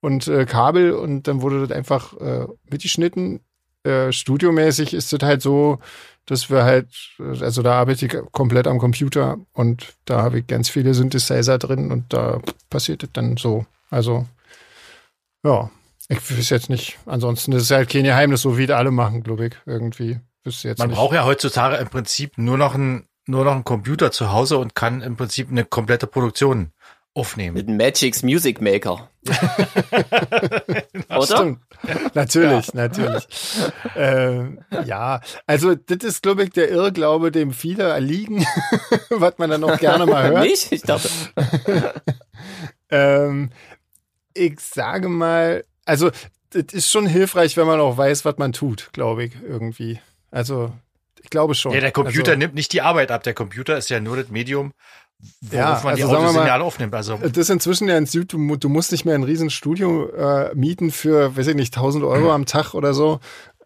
und äh, Kabel und dann wurde das einfach äh, mitgeschnitten. Äh, studiomäßig ist das halt so, dass wir halt, äh, also da arbeite ich komplett am Computer und da habe ich ganz viele Synthesizer drin und da passiert das dann so. Also, ja, ich weiß jetzt nicht. Ansonsten ist es halt kein Geheimnis, so wie alle machen, glaube ich, irgendwie. Jetzt Man nicht. braucht ja heutzutage im Prinzip nur noch ein, nur noch einen Computer zu Hause und kann im Prinzip eine komplette Produktion aufnehmen. Mit Magic's Music Maker. Oder? Stimmt. Natürlich, natürlich. Äh, ja, also das ist, glaube ich, der Irrglaube, dem viele erliegen, was man dann auch gerne mal hört. Nicht? Ich dachte, Ähm, ich sage mal, also das ist schon hilfreich, wenn man auch weiß, was man tut, glaube ich, irgendwie. Also ich glaube schon. Ja, der Computer also, nimmt nicht die Arbeit ab. Der Computer ist ja nur das Medium, worauf Ja, man die also mal, Audiosignale aufnimmt. Also Das ist inzwischen ja ein Süd, du, mu- du musst nicht mehr ein riesen Studio äh, mieten für, weiß ich nicht, 1000 Euro am Tag oder so,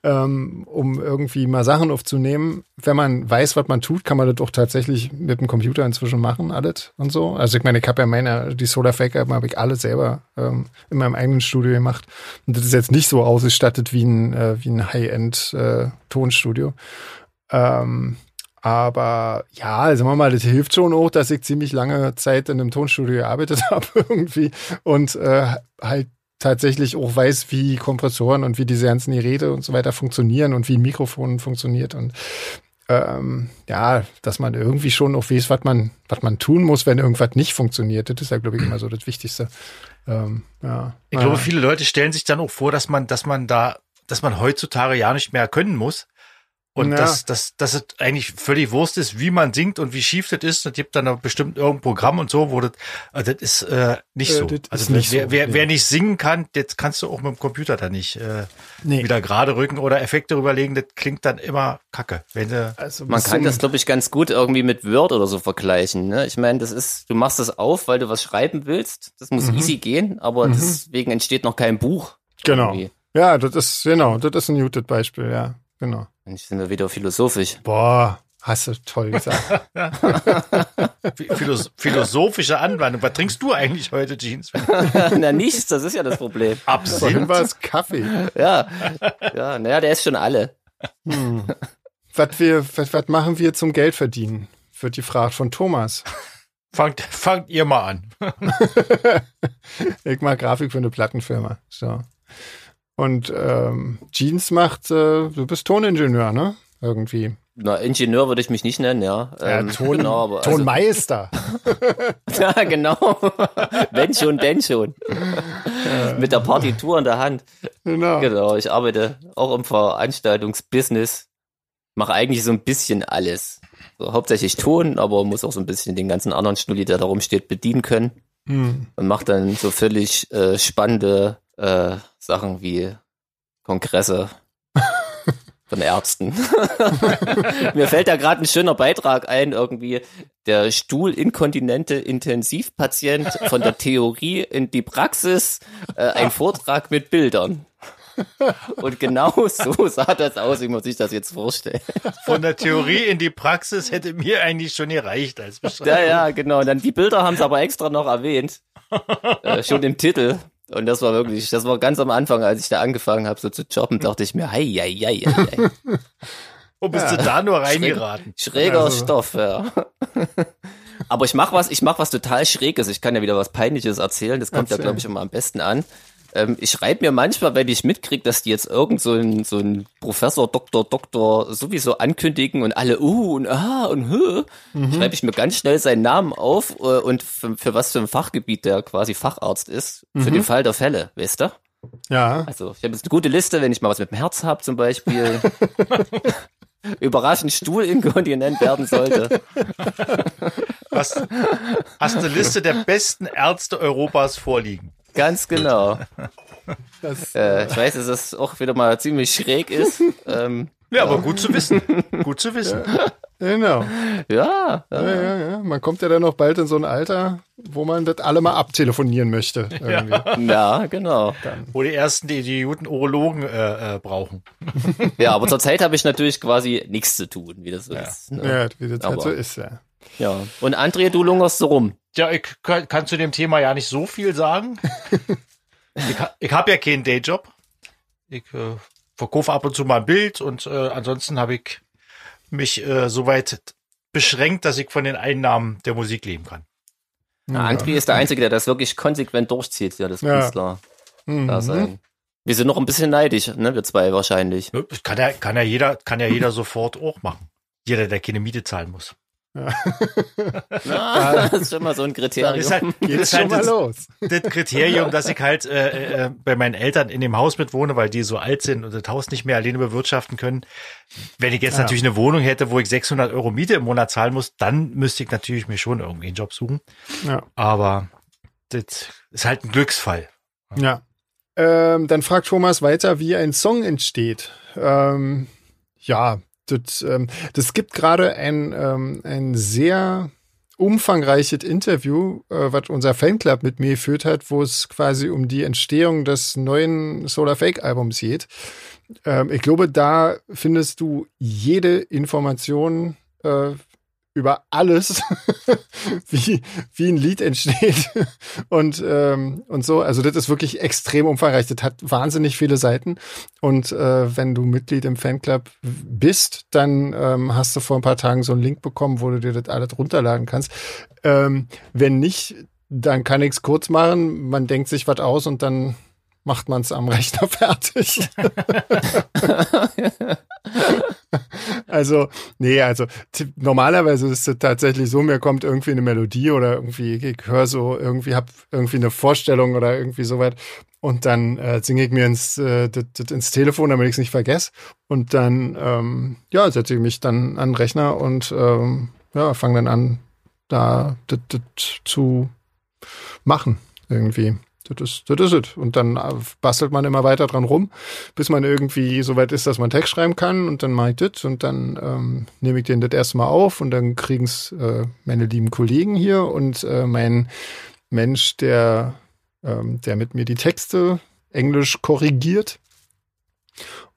ähm, um irgendwie mal Sachen aufzunehmen. Wenn man weiß, was man tut, kann man das doch tatsächlich mit dem Computer inzwischen machen, alles und so. Also ich meine, ich habe ja meine, die Solar Fake habe ich alle selber ähm, in meinem eigenen Studio gemacht. Und das ist jetzt nicht so ausgestattet wie ein, äh, wie ein High-End äh, Tonstudio. Ähm, aber ja, sagen wir mal, das hilft schon auch, dass ich ziemlich lange Zeit in einem Tonstudio gearbeitet habe irgendwie und äh, halt tatsächlich auch weiß, wie Kompressoren und wie diese ganzen Geräte und so weiter funktionieren und wie ein Mikrofon funktioniert und ähm, ja, dass man irgendwie schon auch weiß, was man, was man tun muss, wenn irgendwas nicht funktioniert. Das ist ja, glaube ich, immer so das Wichtigste. Ähm, ja. ich glaube, viele Leute stellen sich dann auch vor, dass man, dass man da, dass man heutzutage ja nicht mehr können muss. Und Ja. dass, dass, dass es eigentlich völlig Wurst ist, wie man singt und wie schief das ist. Das gibt dann bestimmt irgendein Programm und so, wo das, äh, das ist äh, nicht Äh, so. das also ist nicht wer, so, wer, nee. wer nicht singen kann, jetzt kannst du auch mit dem Computer da nicht äh, Nee. wieder gerade rücken oder Effekte rüberlegen. Das klingt dann immer kacke. Wenn du, Also man kann das, glaube ich, ganz gut irgendwie mit Word oder so vergleichen. Ne? Ich meine, das ist, du machst das auf, weil du was schreiben willst. Das muss Mhm. easy gehen, aber deswegen entsteht noch kein Buch. Genau. irgendwie. Ja, das ist, genau, das ist ein gutes Beispiel, ja, genau. Mensch, sind wir wieder philosophisch. Boah, hast du toll gesagt. Philos philosophische Anwendung. Was trinkst du eigentlich heute, Jeans? Na nichts, das ist ja das Problem. Vorhin Absinth? war es Kaffee. Ja, ja, naja, der ist schon alle. Hm. was, wir, was, was machen wir zum Geld verdienen? Wird die Frage von Thomas. Fangt, fangt ihr mal an. Ich mache Grafik für eine Plattenfirma. So. Und ähm, Jeans macht, äh, du bist Toningenieur, ne? Irgendwie. Na, Ingenieur würde ich mich nicht nennen, ja. Ähm, ja, Ton, genau, aber also, Tonmeister. ja, genau. Wenn schon, denn schon. Mit der Partitur in der Hand. genau. Genau, ich arbeite auch im Veranstaltungsbusiness. Mache eigentlich so ein bisschen alles. So, hauptsächlich Ton, aber muss auch so ein bisschen den ganzen anderen Schnulli, der da rumsteht, bedienen können. Hm. Und mache dann so völlig äh, spannende äh, Sachen wie Kongresse von Ärzten. Mir fällt da gerade ein schöner Beitrag ein, irgendwie der Stuhlinkontinente Intensivpatient von der Theorie in die Praxis, äh, ein Vortrag mit Bildern. Und genau so sah das aus, wie man sich das jetzt vorstellt. Von der Theorie in die Praxis hätte mir eigentlich schon gereicht als Beschreibung. Ja, ja, genau. Und dann die Bilder haben sie aber extra noch erwähnt. Äh, schon im Titel. Und das war wirklich, das war ganz am Anfang, als ich da angefangen habe, so zu jobben, dachte ich mir, hei, hei, hei, hei. Wo bist du da nur reingeraten? Schräger Also- Stoff, ja. Aber ich mach was, ich mach was total Schräges. Ich kann ja wieder was Peinliches erzählen. Das kommt ja, Erzähl. glaube ich, immer am besten an. Ähm, ich schreibe mir manchmal, wenn ich mitkriege, dass die jetzt irgend so ein, so ein Professor, Doktor, Doktor sowieso ankündigen und alle, uh und ah und hö, schreibe ich mir ganz schnell seinen Namen auf äh, und für, für was für ein Fachgebiet der quasi Facharzt ist. Für den Fall der Fälle, weißt du? Ja. Also ich habe jetzt eine gute Liste, wenn ich mal was mit dem Herz habe zum Beispiel. Überraschend Stuhlinkontinent werden sollte. Hast, hast eine Liste der besten Ärzte Europas vorliegen. Ganz genau. Das, Äh, ich weiß, dass das auch wieder mal ziemlich schräg ist. Ähm, Ja, aber gut zu wissen. Gut zu wissen. genau. ja, Ja, ja, ja. Man kommt ja dann noch bald in so ein Alter, wo man das alle mal abtelefonieren möchte. Irgendwie. ja, genau. Wo die ersten die, die guten Urologen äh, äh, brauchen. Ja, aber zurzeit habe ich natürlich quasi nichts zu tun, wie das so ist. Ne? Ja, wie das halt Aber- so ist, ja. Ja. Und André, du lungerst so rum. Ja, ich kann, kann zu dem Thema ja nicht so viel sagen. ich ich habe ja keinen Dayjob. Ich äh, verkaufe ab und zu mal ein Bild und äh, ansonsten habe ich mich äh, soweit beschränkt, dass ich von den Einnahmen der Musik leben kann. Ja. André ist der Einzige, der das wirklich konsequent durchzieht, ja, das Ja. Künstler Mhm. da sein. Wir sind noch ein bisschen neidisch, ne, wir zwei wahrscheinlich. Kann ja, kann ja jeder, kann ja jeder sofort auch machen. Jeder, der keine Miete zahlen muss. Ah, das ist schon mal so ein Kriterium. Das ist halt, das ist schon halt mal das, los. das Kriterium, dass ich halt äh, äh, bei meinen Eltern in dem Haus mitwohne, weil die so alt sind und das Haus nicht mehr alleine bewirtschaften können. Wenn ich jetzt Ja. natürlich eine Wohnung hätte, wo ich 600 Euro Miete im Monat zahlen muss, dann müsste ich natürlich mir schon irgendwie einen Job suchen. Ja. Aber das ist halt ein Glücksfall. Ja. Ähm, dann fragt Thomas weiter, wie ein Song entsteht. Ähm, ja, das, ähm, das gibt gerade ein, ähm, ein sehr umfangreiches Interview, äh, was unser Fanclub mit mir geführt hat, wo es quasi um die Entstehung des neuen Solar Fake Albums geht. Ähm, ich glaube, da findest du jede Information äh, über alles, wie, wie ein Lied entsteht und, ähm, und so. Also das ist wirklich extrem umfangreich. Das hat wahnsinnig viele Seiten. Und äh, wenn du Mitglied im Fanclub bist, dann ähm, hast du vor ein paar Tagen so einen Link bekommen, wo du dir das alles runterladen kannst. Ähm, wenn nicht, dann kann ich es kurz machen. Man denkt sich was aus und dann macht man es am Rechner fertig. also, nee, also normalerweise ist es tatsächlich so, mir kommt irgendwie eine Melodie oder irgendwie, ich höre so, irgendwie hab irgendwie eine Vorstellung oder irgendwie so weit und dann äh, singe ich mir ins, äh, ins Telefon, damit ich es nicht vergesse und dann, ähm, ja, setze ich mich dann an den Rechner und ähm, ja, fange dann an, da das zu machen irgendwie. Das ist, es. Und dann äh, bastelt man immer weiter dran rum, bis man irgendwie so weit ist, dass man Text schreiben kann. Und dann mache ich das und dann ähm, nehme ich den das erste Mal auf und dann kriegen es äh, meine lieben Kollegen hier und äh, mein Mensch, der, ähm, der mit mir die Texte Englisch korrigiert.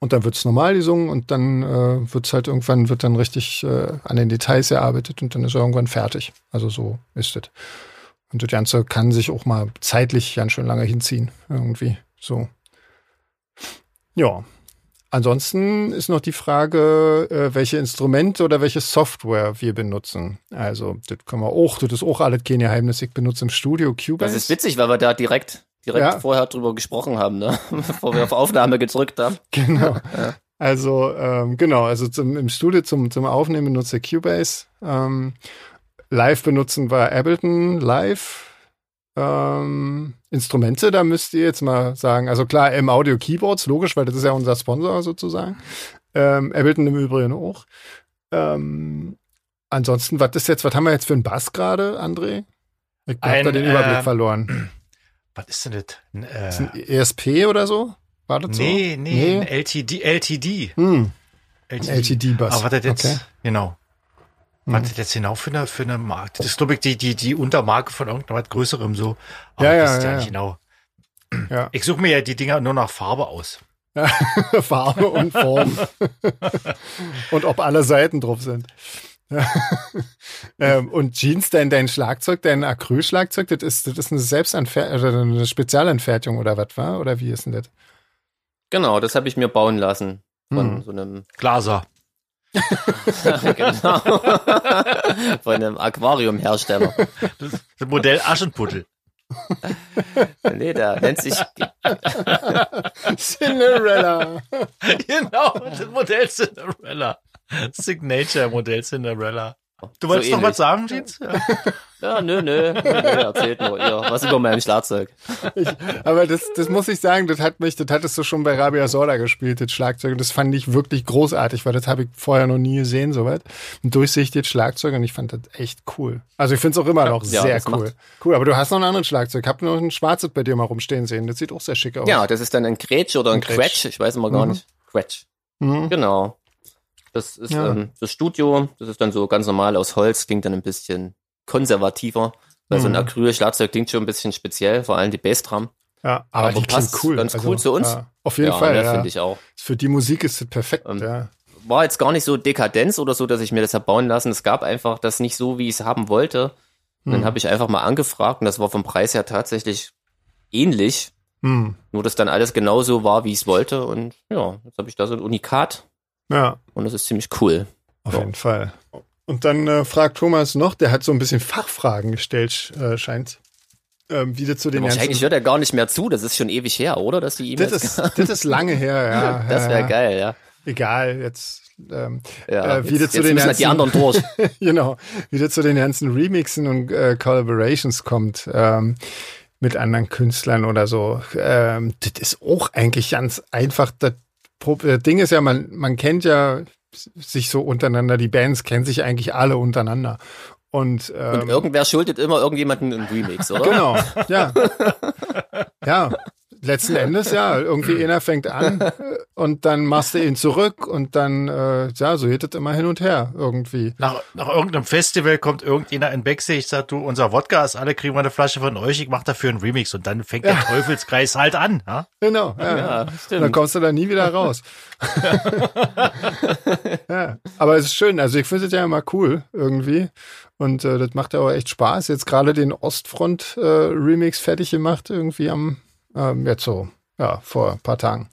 Und dann wird's normal gesungen und dann äh, wird's halt irgendwann, wird dann richtig äh, an den Details erarbeitet und dann ist er irgendwann fertig. Also so ist es. Und das Ganze kann sich auch mal zeitlich ganz schön lange hinziehen. Irgendwie. So. Ja. Ansonsten ist noch die Frage, äh, welche Instrumente oder welche Software wir benutzen. Also, das können wir auch, das ist auch alles kein Geheimnis. Ich benutze im Studio Cubase. Das ist witzig, weil wir da direkt, direkt Ja. vorher drüber gesprochen haben, ne? bevor wir auf Aufnahme gedrückt haben. Genau. Also, ähm, genau, also zum, im Studio zum, zum Aufnehmen benutze ich Cubase. Ähm, live benutzen wir Ableton Live. Ähm, Instrumente, da müsst ihr jetzt mal sagen, also klar, im Audio Keyboards, logisch, weil das ist ja unser Sponsor sozusagen. Ähm, Ableton im Übrigen auch. Ähm, ansonsten, was ist jetzt, was haben wir jetzt für einen Bass gerade, André? Ich hab da den Überblick äh, verloren. Was ist denn das? Ein, äh, Ist ein ESP oder so? War das nee, so? nee, ein LTD, LTD. Hm, LTD. LTD-Bass. Aber was das jetzt, Okay. genau. Was das jetzt genau für eine, für eine Marke? Das ist, glaube ich, die, die, die Untermarke von irgendwas Größerem so. Aber Ja, ja, das ist ja, ja. genau. Ja. Ich suche mir ja die Dinger nur nach Farbe aus. Farbe und Form. und ob alle Seiten drauf sind. ähm, und Jeans, dein, dein Schlagzeug, dein Acrylschlagzeug, das ist, das ist eine Selbstanfertigung oder eine Spezialanfertigung oder was war? Oder wie ist denn das? Genau, das habe ich mir bauen lassen. Von Hm. so einem, Glaser. genau, von einem Aquariumhersteller. Das Modell Aschenputtel. Nee, der nennt sich, Cinderella. genau, das Modell Cinderella. Signature Modell Cinderella. Du wolltest so noch was sagen, Jeans? Ja. Ja, nö, nö, nö, nö erzählt nur ihr was über mein Schlagzeug. Ich, aber das, das muss ich sagen, das hat mich, das hattest du schon bei Rabia Sorda gespielt, das Schlagzeug. Und das fand ich wirklich großartig, weil das habe ich vorher noch nie gesehen, soweit. Ein durchsichtiges Schlagzeug und ich fand das echt cool. Also ich finde es auch immer noch Ja, sehr cool. macht- Cool, aber du hast noch einen anderen Schlagzeug. Ich habe noch ein schwarzes bei dir mal rumstehen sehen. Das sieht auch sehr schick aus. Ja, das ist dann ein Gretsch oder ein Ein Gretsch. Quetsch, ich weiß immer gar Mhm. nicht. Quetsch. Mhm. Genau. Das ist Ja. ähm, das Studio, das ist dann so ganz normal aus Holz, klingt dann ein bisschen konservativer. Weil so ein Mhm. Acryl-Schlagzeug klingt schon ein bisschen speziell, vor allem die Bassdrum. Ja, aber, Aber die passt cool. ganz cool zu uns. Ja, auf jeden ja, Fall, das ja. finde ich auch. Für die Musik ist das perfekt, Ähm, ja. War jetzt gar nicht so Dekadenz oder so, dass ich mir das habe bauen lassen. Es gab einfach das nicht so, wie ich es haben wollte. Und dann Hm. habe ich einfach mal angefragt und das war vom Preis her tatsächlich ähnlich. Hm. Nur, dass dann alles genauso war, wie ich es wollte. Und ja, jetzt habe ich da so ein Unikat Ja, und das ist ziemlich cool. auf Ja. jeden Fall. Und dann äh, fragt Thomas noch, der hat so ein bisschen Fachfragen gestellt, äh, scheint. Ähm, wieder zu den Wahrscheinlich ganzen. hört er gar nicht mehr zu. Das ist schon ewig her, oder? Dass die Das E-Mails. ist, das ist lange her, ja. das wäre ja. geil, ja. Egal, jetzt. Ähm, ja Äh, wieder jetzt, zu jetzt den müssen halt die ganzen- anderen durch. genau, wieder zu den ganzen Remixen und äh, Collaborations kommt ähm, mit anderen Künstlern oder so. Ähm, das ist auch eigentlich ganz einfach. Das Ding ist ja, man, man kennt ja sich so untereinander, die Bands kennen sich eigentlich alle untereinander. Und, ähm, Und irgendwer schuldet immer irgendjemanden einen Remix, oder? Genau, ja. ja, letzten Endes ja. Irgendwie einer fängt an äh, und dann machst du ihn zurück und dann, äh, ja, so geht das immer hin und her irgendwie. Nach, nach irgendeinem Festival kommt irgendjemand in Backstage, sagt du, unser Wodka ist alle, kriegen wir eine Flasche von euch, ich mach dafür einen Remix und dann fängt der Teufelskreis halt an. Ja? Genau, ja. Ja, Dann kommst du da nie wieder raus. ja, aber es ist schön. Also ich finde es ja immer cool irgendwie. Und äh, das macht ja auch echt Spaß. Jetzt gerade den Ostfront-Remix fertig gemacht, irgendwie am, ähm, jetzt so, ja, vor ein paar Tagen.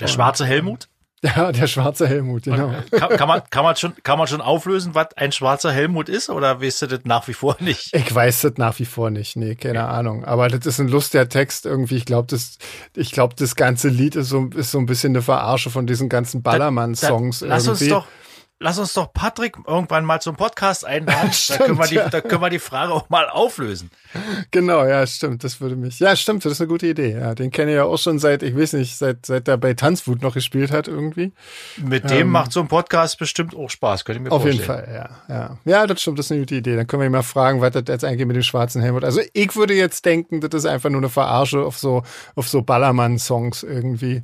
Der schwarze Helmut? Ja, der schwarze Helmut, genau. Kann, kann, man, kann, man schon, kann man schon auflösen, was ein schwarzer Helmut ist oder weißt du das nach wie vor nicht? Ich weiß das nach wie vor nicht, nee, keine Ahnung. Aber das ist ein lustiger Text irgendwie. Ich glaube, das, ich glaube, das ganze Lied ist so, ist so ein bisschen eine Verarsche von diesen ganzen Ballermann-Songs Dann Lass uns irgendwie. doch, lass uns doch Patrick irgendwann mal zum Podcast einladen. da, Stimmt, können wir die, ja. da können wir die Frage auch mal auflösen. Genau, ja, stimmt. Das würde mich. Ja, stimmt, das ist eine gute Idee. Ja, den kenne ich ja auch schon seit, ich weiß nicht, seit, seit er bei Tanzwut noch gespielt hat irgendwie. Mit dem macht so ein Podcast bestimmt auch Spaß, könnte ich mir Ähm. Auf jeden vorstellen. Fall, ja, ja. Ja, das stimmt, das ist eine gute Idee. Dann können wir ihn mal fragen, was das jetzt eigentlich mit dem schwarzen Helmut. Also ich würde jetzt denken, das ist einfach nur eine Verarsche auf so, auf so Ballermann-Songs irgendwie.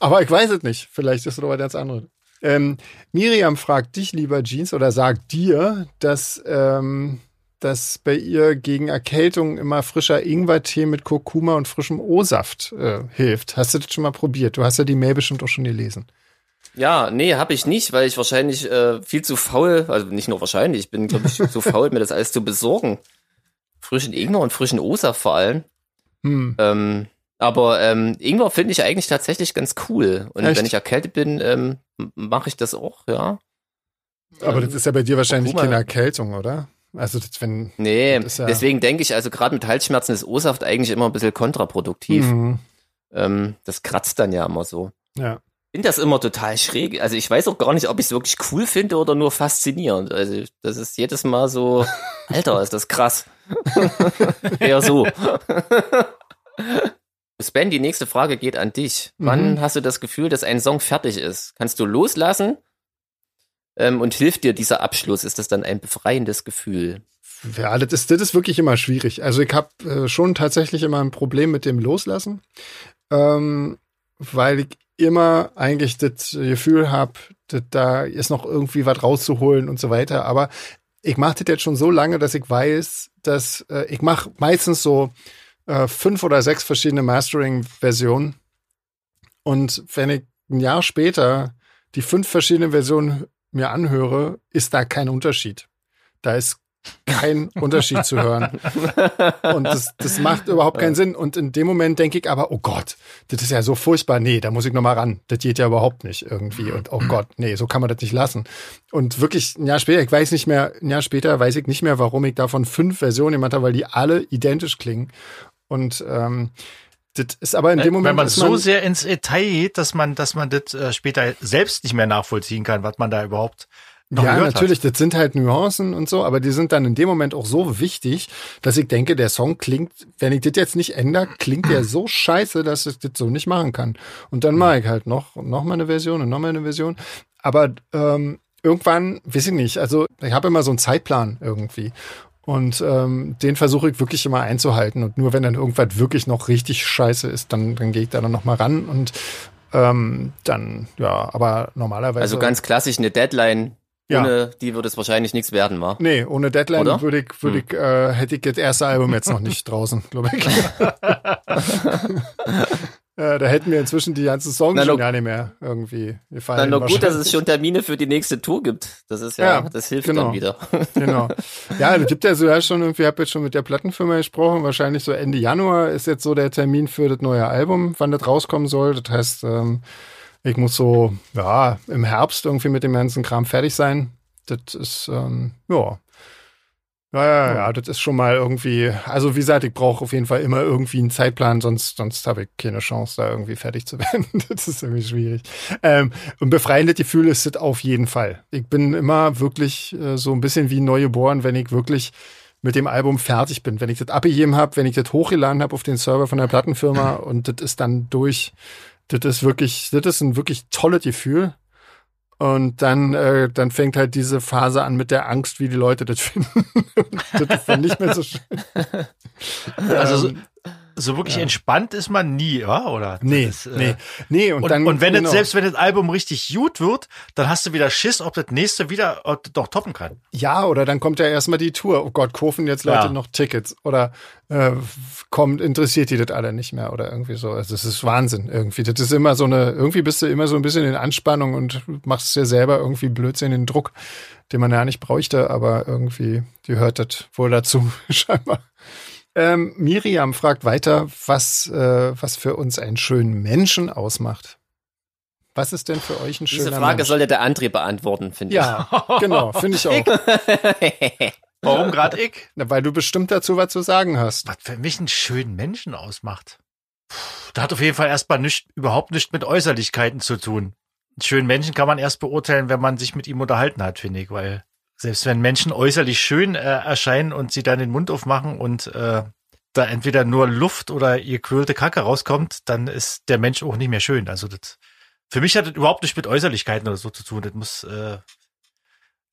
Aber ich weiß es nicht. Vielleicht ist es doch was ganz anderes. Ähm, Miriam fragt dich, lieber Jeans, oder sagt dir, dass, ähm, dass bei ihr gegen Erkältung immer frischer Ingwertee mit Kurkuma und frischem O-Saft äh, hilft. Hast du das schon mal probiert? Du hast ja die Mail bestimmt auch schon gelesen. Ja, nee, habe ich nicht, weil ich wahrscheinlich äh, viel zu faul, also nicht nur wahrscheinlich, ich bin, glaube ich, zu faul, mir das alles zu besorgen. Frischen Ingwer und frischen O-Saft vor allem. Hm. Ähm, aber ähm, Ingwer finde ich eigentlich tatsächlich ganz cool. Und Echt? wenn ich erkältet bin, ähm, mache ich das auch, ja. Aber das ist ja bei dir wahrscheinlich keine Erkältung, oder? Also das, wenn Nee, Das ja- deswegen denke ich, also gerade mit Halsschmerzen ist O-Saft eigentlich immer ein bisschen kontraproduktiv. Mhm. Ähm, das kratzt dann ja immer so. Ja. finde das immer total schräg. Also ich weiß auch gar nicht, ob ich es wirklich cool finde oder nur faszinierend. Also das ist jedes Mal so, Alter, ist das krass. Eher so. Sven, die nächste Frage geht an dich. Wann Mhm. hast du das Gefühl, dass ein Song fertig ist? Kannst du loslassen? Ähm, und hilft dir dieser Abschluss? Ist das dann ein befreiendes Gefühl? Ja, das ist, das ist wirklich immer schwierig. Also ich habe äh, schon tatsächlich immer ein Problem mit dem Loslassen, ähm, weil ich immer eigentlich das Gefühl habe, da ist noch irgendwie was rauszuholen und so weiter. Aber ich mache das jetzt schon so lange, dass ich weiß, dass äh, ich mache meistens so äh, fünf oder sechs verschiedene Mastering-Versionen. Und wenn ich ein Jahr später die fünf verschiedenen Versionen mir anhöre, ist da kein Unterschied. Da ist kein Unterschied zu hören. Und das, das macht überhaupt keinen Sinn. Und in dem Moment denke ich aber, oh Gott, das ist ja so furchtbar. Nee, da muss ich nochmal ran. Das geht ja überhaupt nicht irgendwie. Und oh Gott, nee, so kann man das nicht lassen. Und wirklich ein Jahr später, ich weiß nicht mehr, ein Jahr später weiß ich nicht mehr, warum ich davon fünf Versionen gemacht habe, weil die alle identisch klingen. Und ähm, das ist aber in dem Moment. Wenn man ist so sehr ins Detail geht, dass man, dass man das äh, später selbst nicht mehr nachvollziehen kann, was man da überhaupt noch ja, natürlich, das sind halt Nuancen und so, aber die sind dann in dem Moment auch so wichtig, dass ich denke, der Song klingt, wenn ich das jetzt nicht ändere, klingt der so scheiße, dass ich das so nicht machen kann. Und dann mache ich halt noch, noch mal eine Version und noch mal eine Version. Aber ähm, irgendwann, weiß ich nicht, also ich habe immer so einen Zeitplan irgendwie. Und ähm, den versuche ich wirklich immer einzuhalten. Und nur wenn dann irgendwas wirklich noch richtig scheiße ist, dann, dann gehe ich da dann noch mal ran und ähm, dann, ja, aber normalerweise. Also ganz klassisch eine Deadline. Ja. Ohne die würde es wahrscheinlich nichts werden, wa? Nee, ohne Deadline Oder? würde ich, würde ich, äh, hätte ich das erste Album jetzt noch nicht draußen, glaube ich. äh, da hätten wir inzwischen die ganzen Songs Na, schon gar nicht mehr irgendwie Na, gefallen. nur gut, dass es schon Termine für die nächste Tour gibt. Das ist ja, Ja, das hilft genau. dann wieder. Genau. Ja, es gibt ja so ja schon irgendwie, ich habe jetzt schon mit der Plattenfirma gesprochen, wahrscheinlich so Ende Januar ist jetzt so der Termin für das neue Album, wann das rauskommen soll. Das heißt, ähm, ich muss so, ja, im Herbst irgendwie mit dem ganzen Kram fertig sein. Das ist, ähm, ja. Ja, ja, ja, das ist schon mal irgendwie, also wie gesagt, ich brauche auf jeden Fall immer irgendwie einen Zeitplan, sonst, sonst habe ich keine Chance, da irgendwie fertig zu werden. das ist irgendwie schwierig. Ähm, und befreiendes Gefühl ist es auf jeden Fall. Ich bin immer wirklich äh, so ein bisschen wie neugeboren, wenn ich wirklich mit dem Album fertig bin. Wenn ich das abgegeben habe, wenn ich das hochgeladen habe auf den Server von der Plattenfirma und das ist dann durch. Das ist wirklich, das ist ein wirklich tolles Gefühl. Und dann, äh, dann fängt halt diese Phase an mit der Angst, wie die Leute das finden. das ist dann nicht mehr so schön. Also so, Ähm, so wirklich entspannt ist man nie, ja? oder? Nee, Das, äh, nee, nee. Und, Und, dann, und wenn genau. es, selbst wenn das Album richtig gut wird, dann hast du wieder Schiss, ob das nächste wieder doch toppen kann. Ja, oder dann kommt ja erstmal die Tour. Oh Gott, kaufen jetzt Leute Ja. noch Tickets? Oder äh, kommt, interessiert die das alle nicht mehr oder irgendwie so. Also das ist Wahnsinn irgendwie. Das ist immer so eine, irgendwie bist du immer so ein bisschen in Anspannung und machst dir selber irgendwie Blödsinn den Druck, den man ja nicht bräuchte, aber irgendwie, die hört das wohl dazu, scheinbar. Ähm, Miriam fragt weiter, was, äh, was für uns einen schönen Menschen ausmacht. Was ist denn für euch ein schöner Diese Frage Mensch? sollte der André beantworten, finde ja, genau, finde ich auch. ich. Warum gerade ich? Na, weil du bestimmt dazu was zu sagen hast. Was für mich einen schönen Menschen ausmacht. Puh, Da hat auf jeden Fall erstmal nicht, überhaupt nichts mit Äußerlichkeiten zu tun. Einen schönen Menschen kann man erst beurteilen, wenn man sich mit ihm unterhalten hat, finde ich, weil selbst wenn Menschen äußerlich schön äh, erscheinen und sie dann den Mund aufmachen und äh, da entweder nur Luft oder ihr quirlte Kacke rauskommt, dann ist der Mensch auch nicht mehr schön. Also das, für mich hat das überhaupt nicht mit Äußerlichkeiten oder so zu tun. Das muss, äh,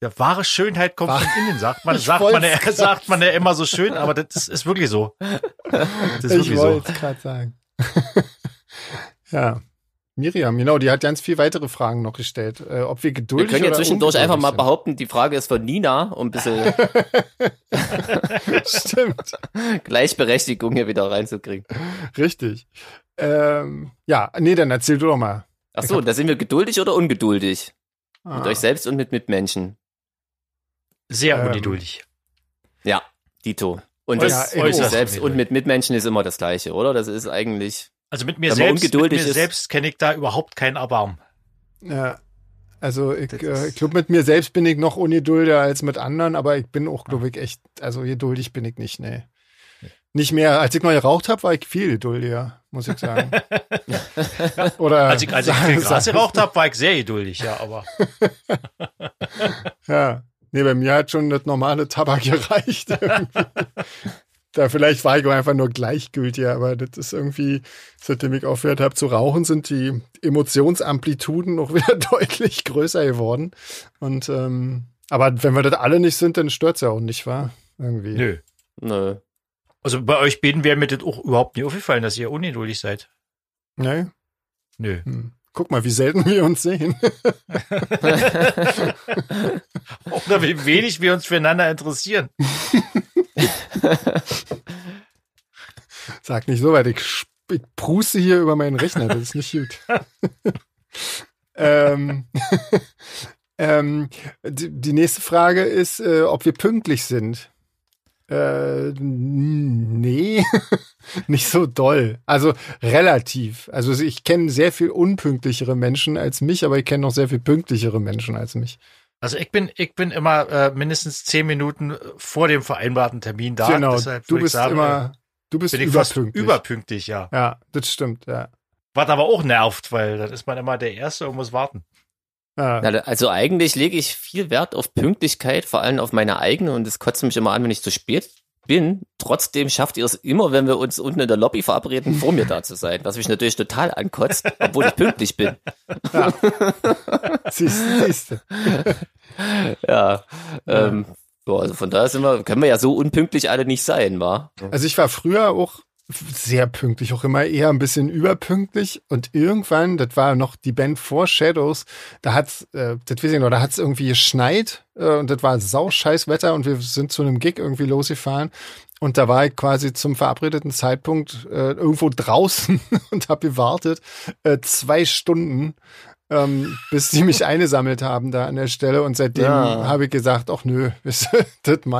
ja, wahre Schönheit kommt Wahr- von innen, sagt man, sagt man, ja, sagt man ja immer so schön, aber das ist, ist wirklich so. Das ist Ich wirklich so. wollte es gerade sagen. ja. Miriam, genau, die hat ganz viel weitere Fragen noch gestellt. Äh, ob wir Wir geduldig können ja oder zwischendurch einfach mal behaupten, die Frage ist von Nina, um ein bisschen. Stimmt, Gleichberechtigung hier wieder reinzukriegen. richtig. Ähm, ja, nee, dann erzähl du doch mal. Ach so, da sind wir geduldig oder ungeduldig? Ah. Mit euch selbst und mit Mitmenschen. Sehr Ähm, ungeduldig. Ja, Dito. Und Ja, das ich mit sich selbst und mit Mitmenschen ist immer das Gleiche, oder? Das ist eigentlich. Also mit mir selbst, mit mir ist- selbst kenne ich da überhaupt keinen Erbarmen. Ja. Also ich, äh, ich glaube, mit mir selbst bin ich noch ungeduldiger als mit anderen, aber ich bin auch, glaube ich, echt, also geduldig bin ich nicht, nee. Nicht mehr, als ich noch geraucht habe, war ich viel geduldiger, muss ich sagen. Oder Als ich, als ich viel Gras geraucht habe, war ich sehr geduldig, ja, aber Ja. Nee, bei mir hat schon das normale Tabak gereicht. Da vielleicht war ich auch einfach nur gleichgültig, aber das ist irgendwie, seitdem ich aufgehört habe zu rauchen, sind die Emotionsamplituden noch wieder deutlich größer geworden. Und ähm, aber wenn wir das alle nicht sind, dann stört's ja auch nicht, wahr? Irgendwie. nö. Nö. Also bei euch beiden wäre mir das auch überhaupt nie aufgefallen, dass ihr ungeduldig seid. Nee? Nö. Hm. Guck mal, wie selten wir uns sehen. Oder wie wenig wir uns füreinander interessieren. Sag nicht so weit, ich, ich pruste hier über meinen Rechner, das ist nicht gut. ähm, ähm, die, die nächste Frage ist, äh, ob wir pünktlich sind. Äh, nee, nicht so doll. Also relativ. Also ich kenne sehr viel unpünktlichere Menschen als mich, aber ich kenne noch sehr viel pünktlichere Menschen als mich. Also ich bin, ich bin immer äh, mindestens zehn Minuten vor dem vereinbarten Termin da. genau, Deshalb du würde ich bist sagen, immer, du äh, bist bin ich fast überpünktlich. überpünktlich, ja. ja, das stimmt, ja. Was aber auch nervt, weil dann ist man immer der Erste und muss warten. Ja. Also eigentlich lege ich viel Wert auf Pünktlichkeit, vor allem auf meine eigene und es kotzt mich immer an, wenn ich zu spät bin. Trotzdem schafft ihr es immer, wenn wir uns unten in der Lobby verabreden, vor mir da zu sein, was mich natürlich total ankotzt, obwohl ich pünktlich bin. Siehst du, siehst du. Ja, ähm, so, also von daher sind wir, können wir ja so unpünktlich alle nicht sein, wa? Also ich war früher auch sehr pünktlich, auch immer eher ein bisschen überpünktlich. Und irgendwann, das war noch die Band vor Shadows, da hat's, äh, das weiß ich noch, da hat's irgendwie geschneit äh, und das war sau scheiß Wetter und wir sind zu einem Gig irgendwie losgefahren. Und da war ich quasi zum verabredeten Zeitpunkt äh, irgendwo draußen und habe gewartet, äh, zwei Stunden, ähm, bis sie mich eingesammelt haben da an der Stelle und seitdem Ja. habe ich gesagt, ach nö, das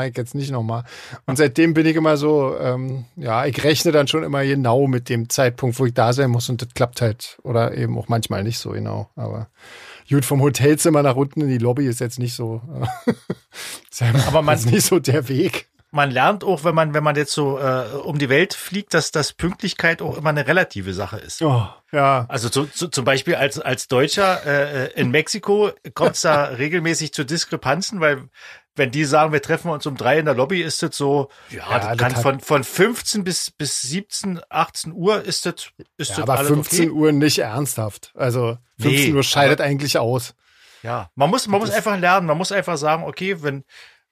ich jetzt nicht nochmal. Und seitdem bin ich immer so, ähm, ja, ich rechne dann schon immer genau mit dem Zeitpunkt, wo ich da sein muss und das klappt halt oder eben auch manchmal nicht so genau. Aber gut, vom Hotelzimmer nach unten in die Lobby ist jetzt nicht so, äh, Aber man- ist nicht so der Weg. Man lernt auch, wenn man, wenn man jetzt so äh, um die Welt fliegt, dass das Pünktlichkeit auch immer eine relative Sache ist. Oh, ja, Also zu, zu, zum Beispiel als, als Deutscher äh, in Mexiko kommt es da regelmäßig zu Diskrepanzen, weil wenn die sagen, wir treffen uns um drei in der Lobby, ist das so, ja, Ja, das kann von, von 15 bis, bis 17, 18 Uhr ist das, ist ja das aber alles 15 okay. Uhr nicht ernsthaft. Also 15 Nee, Uhr scheidet eigentlich aus. Ja, man muss, man muss einfach lernen, man muss einfach sagen, okay, wenn,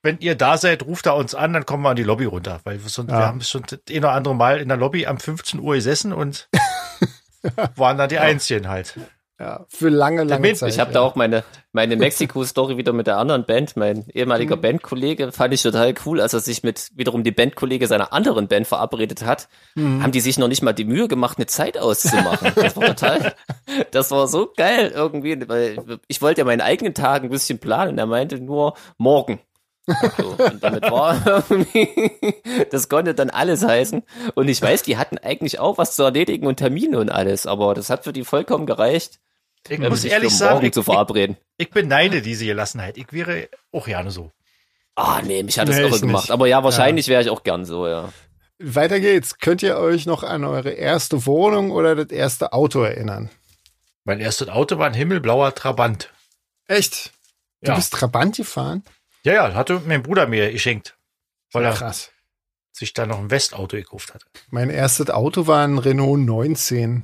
wenn ihr da seid, ruft da uns an, dann kommen wir an die Lobby runter, weil wir, sonst, Ja. wir haben schon das ein oder andere Mal in der Lobby am 15 Uhr gesessen und waren dann die Einzigen halt. Ja, für lange, lange Mit- Zeit. Ich habe ja. da auch meine, meine Mexiko-Story wieder mit der anderen Band. Mein ehemaliger Mhm. Bandkollege fand ich total cool, als er sich mit wiederum die Bandkollege seiner anderen Band verabredet hat. Mhm. Haben die sich noch nicht mal die Mühe gemacht, eine Zeit auszumachen. Das war total, das war so geil irgendwie, weil ich wollte ja meinen eigenen Tag ein bisschen planen. Er meinte nur morgen. So, und damit war irgendwie, das konnte dann alles heißen. Und ich weiß, die hatten eigentlich auch was zu erledigen und Termine und alles, aber das hat für die vollkommen gereicht. Ich muss sich ehrlich für sagen, ich, zu ich, verabreden. ich beneide diese Gelassenheit. Ich wäre auch gerne so. Ah, nee, mich hat das Nee, irre gemacht. nicht. Aber ja, wahrscheinlich wäre ich auch gern so, ja. Weiter geht's. Könnt ihr euch noch an eure erste Wohnung oder das erste Auto erinnern? Mein erstes Auto war ein himmelblauer Trabant. Echt? Du Ja. bist Trabant gefahren? Ja, ja, hatte mein Bruder mir geschenkt, weil er Krass. sich da noch ein Westauto gekauft hatte. Mein erstes Auto war ein Renault 19.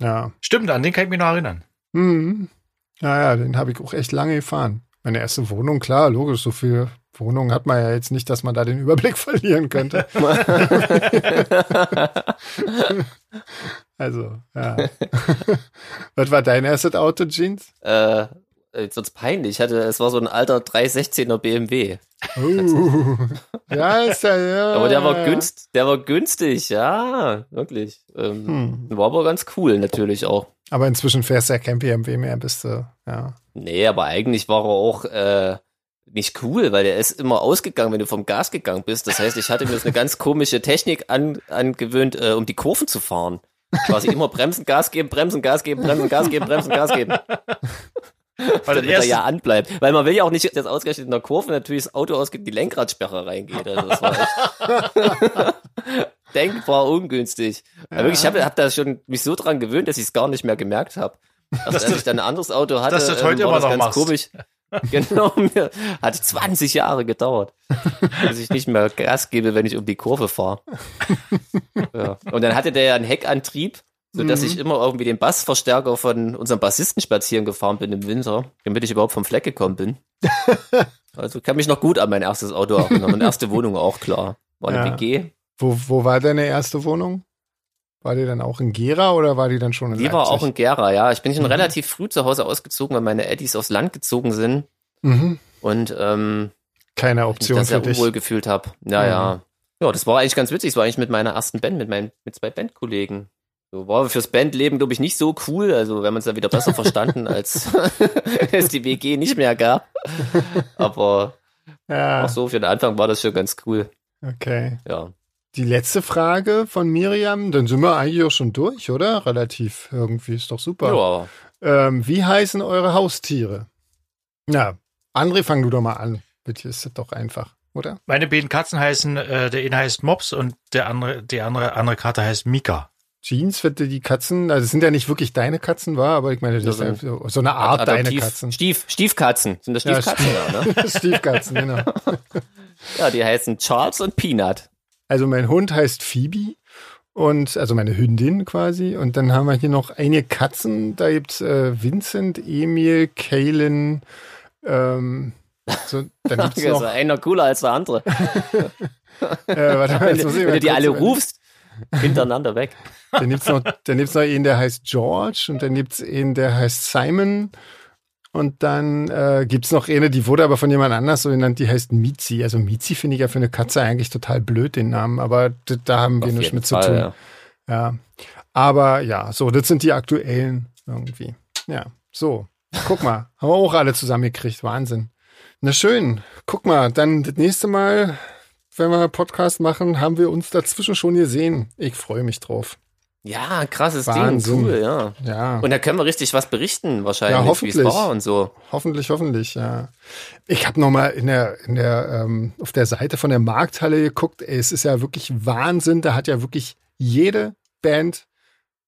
Ja. Stimmt, an den kann ich mich noch erinnern. Hm. Ja, ja, den habe ich auch echt lange gefahren. Meine erste Wohnung, klar, logisch, so viele Wohnungen hat man ja jetzt nicht, dass man da den Überblick verlieren könnte. also, ja. Was war dein erstes Auto, Jeans? Äh, jetzt wird's peinlich. Ich hatte, es war so ein alter 316er BMW. Uh. ja, ist ja, ja. Aber der war ja. günst, der war günstig, ja, wirklich. Ähm, Hm. War aber ganz cool, natürlich auch. Aber inzwischen fährst du ja kein BMW mehr, bist du, ja. Nee, aber eigentlich war er auch äh, nicht cool, weil der ist immer ausgegangen, wenn du vom Gas gegangen bist. Das heißt, ich hatte mir jetzt eine ganz komische Technik an, angewöhnt, äh, um die Kurven zu fahren. Quasi immer bremsen, Gas geben, bremsen, Gas geben, bremsen, Gas geben, bremsen, Gas geben. Weil das er ja anbleibt. Weil man will ja auch nicht, dass ausgerechnet in der Kurve natürlich das Auto ausgeht, die Lenkradsperre reingeht. Also das war echt denkbar ungünstig. Aber wirklich, ich habe hab da schon mich so dran gewöhnt, dass ich es gar nicht mehr gemerkt habe. Also, als ich dann ein anderes Auto hatte, dass das heute ähm, war immer das noch ganz machst. komisch. Genau, mir hat 20 Jahre gedauert, bis ich nicht mehr Gas gebe, wenn ich um die Kurve fahre. Ja. Und dann hatte der ja einen Heckantrieb, so dass Mhm. ich immer irgendwie den Bassverstärker von unserem Bassisten spazieren gefahren bin im Winter, damit ich überhaupt vom Fleck gekommen bin. Also kann mich noch gut an mein erstes Auto erinnern. Meine erste Wohnung auch klar. War eine Ja. WG. Wo, wo war deine erste Wohnung? War die dann auch in Gera oder war die dann schon in Die Leipzig? war auch in Gera, ja. Ich bin schon Mhm. relativ früh zu Hause ausgezogen, weil meine Eddies aufs Land gezogen sind mhm. und ähm, Keine Option da sehr für dich. unwohl gefühlt habe. Ja, Mhm. ja. Ja, das war eigentlich ganz witzig. Das war eigentlich mit meiner ersten Band, mit meinen, mit zwei Bandkollegen. So war fürs Bandleben, glaube ich, nicht so cool. Also wir haben uns da wieder besser verstanden, als es die WG nicht mehr gab. Aber Ja, auch so für den Anfang war das schon ganz cool. okay. Ja. Die letzte Frage von Miriam, dann sind wir eigentlich auch schon durch, oder? Relativ. Irgendwie ist doch super. Ja. Ähm, wie heißen eure Haustiere? Na, André, fang du doch mal an. Bitte ist das doch einfach, oder? meine beiden Katzen heißen, äh, der eine heißt Mops und der andere, die andere, andere Karte heißt Mika. Jeans für die Katzen, also es sind ja nicht wirklich deine Katzen, war, aber ich meine, das Ja, ist ja so eine Art deine Adoptiv- Katzen. Stief, Stiefkatzen. Sind das Ja, Stiefkatzen? Ja, ne? Stiefkatzen, genau. ja, die heißen Charles und Peanut. Also mein Hund heißt Phoebe und also meine Hündin quasi. Und dann haben wir hier noch einige Katzen. Da gibt's äh, Vincent, Emil, Kaylin. Ähm, so, dann gibt's Also noch. einer cooler als der andere. Äh, warte mal, Wenn, jetzt du- muss ich wenn mal du die alle rufst, hintereinander weg. Dann gibt's noch, dann gibt's noch einen, der heißt George und dann gibt's einen, der heißt Simon. Und dann äh, gibt's noch eine, die wurde aber von jemand anders so genannt, die heißt Mizi. Also Mizi finde ich ja für eine Katze eigentlich total blöd, den Namen, aber da haben wir nichts mit Fall, zu tun. ja. Ja. Aber ja, so, das sind die aktuellen irgendwie. Ja, so. Guck mal, haben wir auch alle zusammengekriegt. Wahnsinn. Na schön. Guck mal, dann das nächste Mal, wenn wir Podcast machen, haben wir uns dazwischen schon gesehen. Ich freue mich drauf. Ja, krasses Wahnsinn. Ding, cool, ja. Ja. Und da können wir richtig was berichten, wahrscheinlich, Ja, hoffentlich. und so. Hoffentlich, hoffentlich, ja. Ich habe noch mal in der, in der, ähm, auf der Seite von der Markthalle geguckt. Ey, es ist ja wirklich Wahnsinn. Da hat ja wirklich jede Band,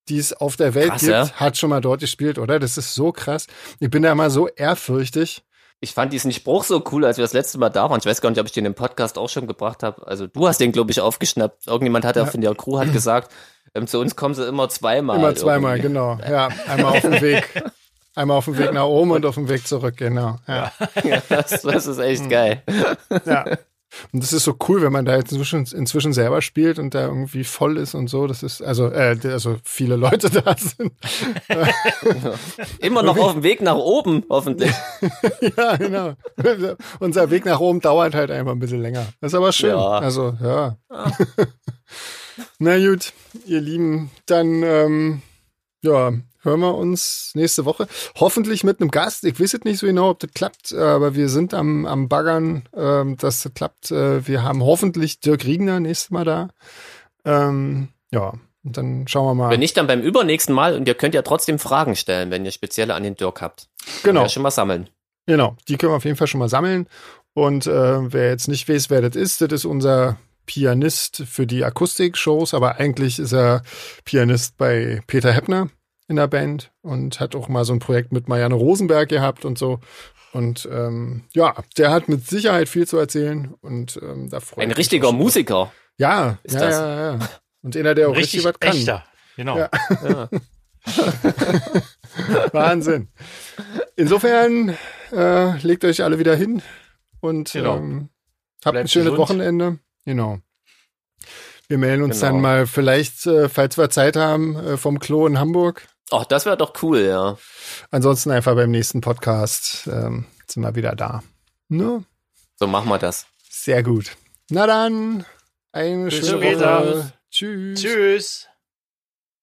die es auf der Welt Krass, gibt, ja. hat schon mal dort gespielt, oder? Das ist so krass. Ich bin da immer so ehrfürchtig. Ich fand diesen Spruch so cool, als wir das letzte Mal da waren. Ich weiß gar nicht, ob ich den im Podcast auch schon gebracht habe. Also du hast den, glaube ich, aufgeschnappt. Irgendjemand hat ja. von der Crew hat gesagt, ähm, zu uns kommen sie immer zweimal. Immer zweimal, irgendwie. genau. Ja, einmal auf dem Weg. Einmal auf dem Weg nach oben und auf dem Weg zurück, genau. Ja. Ja, das, das ist echt geil. ja. Und das ist so cool, wenn man da jetzt inzwischen, inzwischen selber spielt und da irgendwie voll ist und so. Das ist, also, äh, also viele Leute da sind. Immer noch auf dem Weg nach oben, hoffentlich. ja, genau. Unser Weg nach oben dauert halt einfach ein bisschen länger. Das ist aber schön. Ja. Also, ja. Na gut, ihr Lieben, dann ähm, ja, hören wir uns nächste Woche. Hoffentlich mit einem Gast. Ich weiß jetzt nicht so genau, ob das klappt, aber wir sind am, am Baggern, ähm, dass das klappt. Äh, wir haben hoffentlich Dirk Riegner nächstes Mal da. Ähm, ja, und dann schauen wir mal. Wenn nicht, dann beim übernächsten Mal. Und ihr könnt ja trotzdem Fragen stellen, wenn ihr spezielle an den Dirk habt. genau. Ja, schon mal sammeln. Genau, die können wir auf jeden Fall schon mal sammeln. Und äh, wer jetzt nicht weiß, wer das ist, das ist unser Pianist für die Akustik-Shows, aber eigentlich ist er Pianist bei Peter Heppner in der Band und hat auch mal so ein Projekt mit Marianne Rosenberg gehabt und so. Und ähm, ja, der hat mit Sicherheit viel zu erzählen und ähm, da freue Ein richtiger. Musiker. Ja, ist ja, das. ja, ja. Und einer, der auch richtig, Richtig was kann. echter. Genau. Ja. Ja. Wahnsinn. Insofern äh, legt euch alle wieder hin und Genau. ähm, habt ein Bleibt schönes gesund. Wochenende. Genau. Wir melden uns Genau. dann mal vielleicht, äh, falls wir Zeit haben, äh, vom Klo in Hamburg. Ach, das wäre doch cool, ja. Ansonsten einfach beim nächsten Podcast ähm, sind wir wieder da. Ne? So machen wir das. Sehr gut. Na dann, eine Bis schöne später. Woche. Tschüss. Tschüss.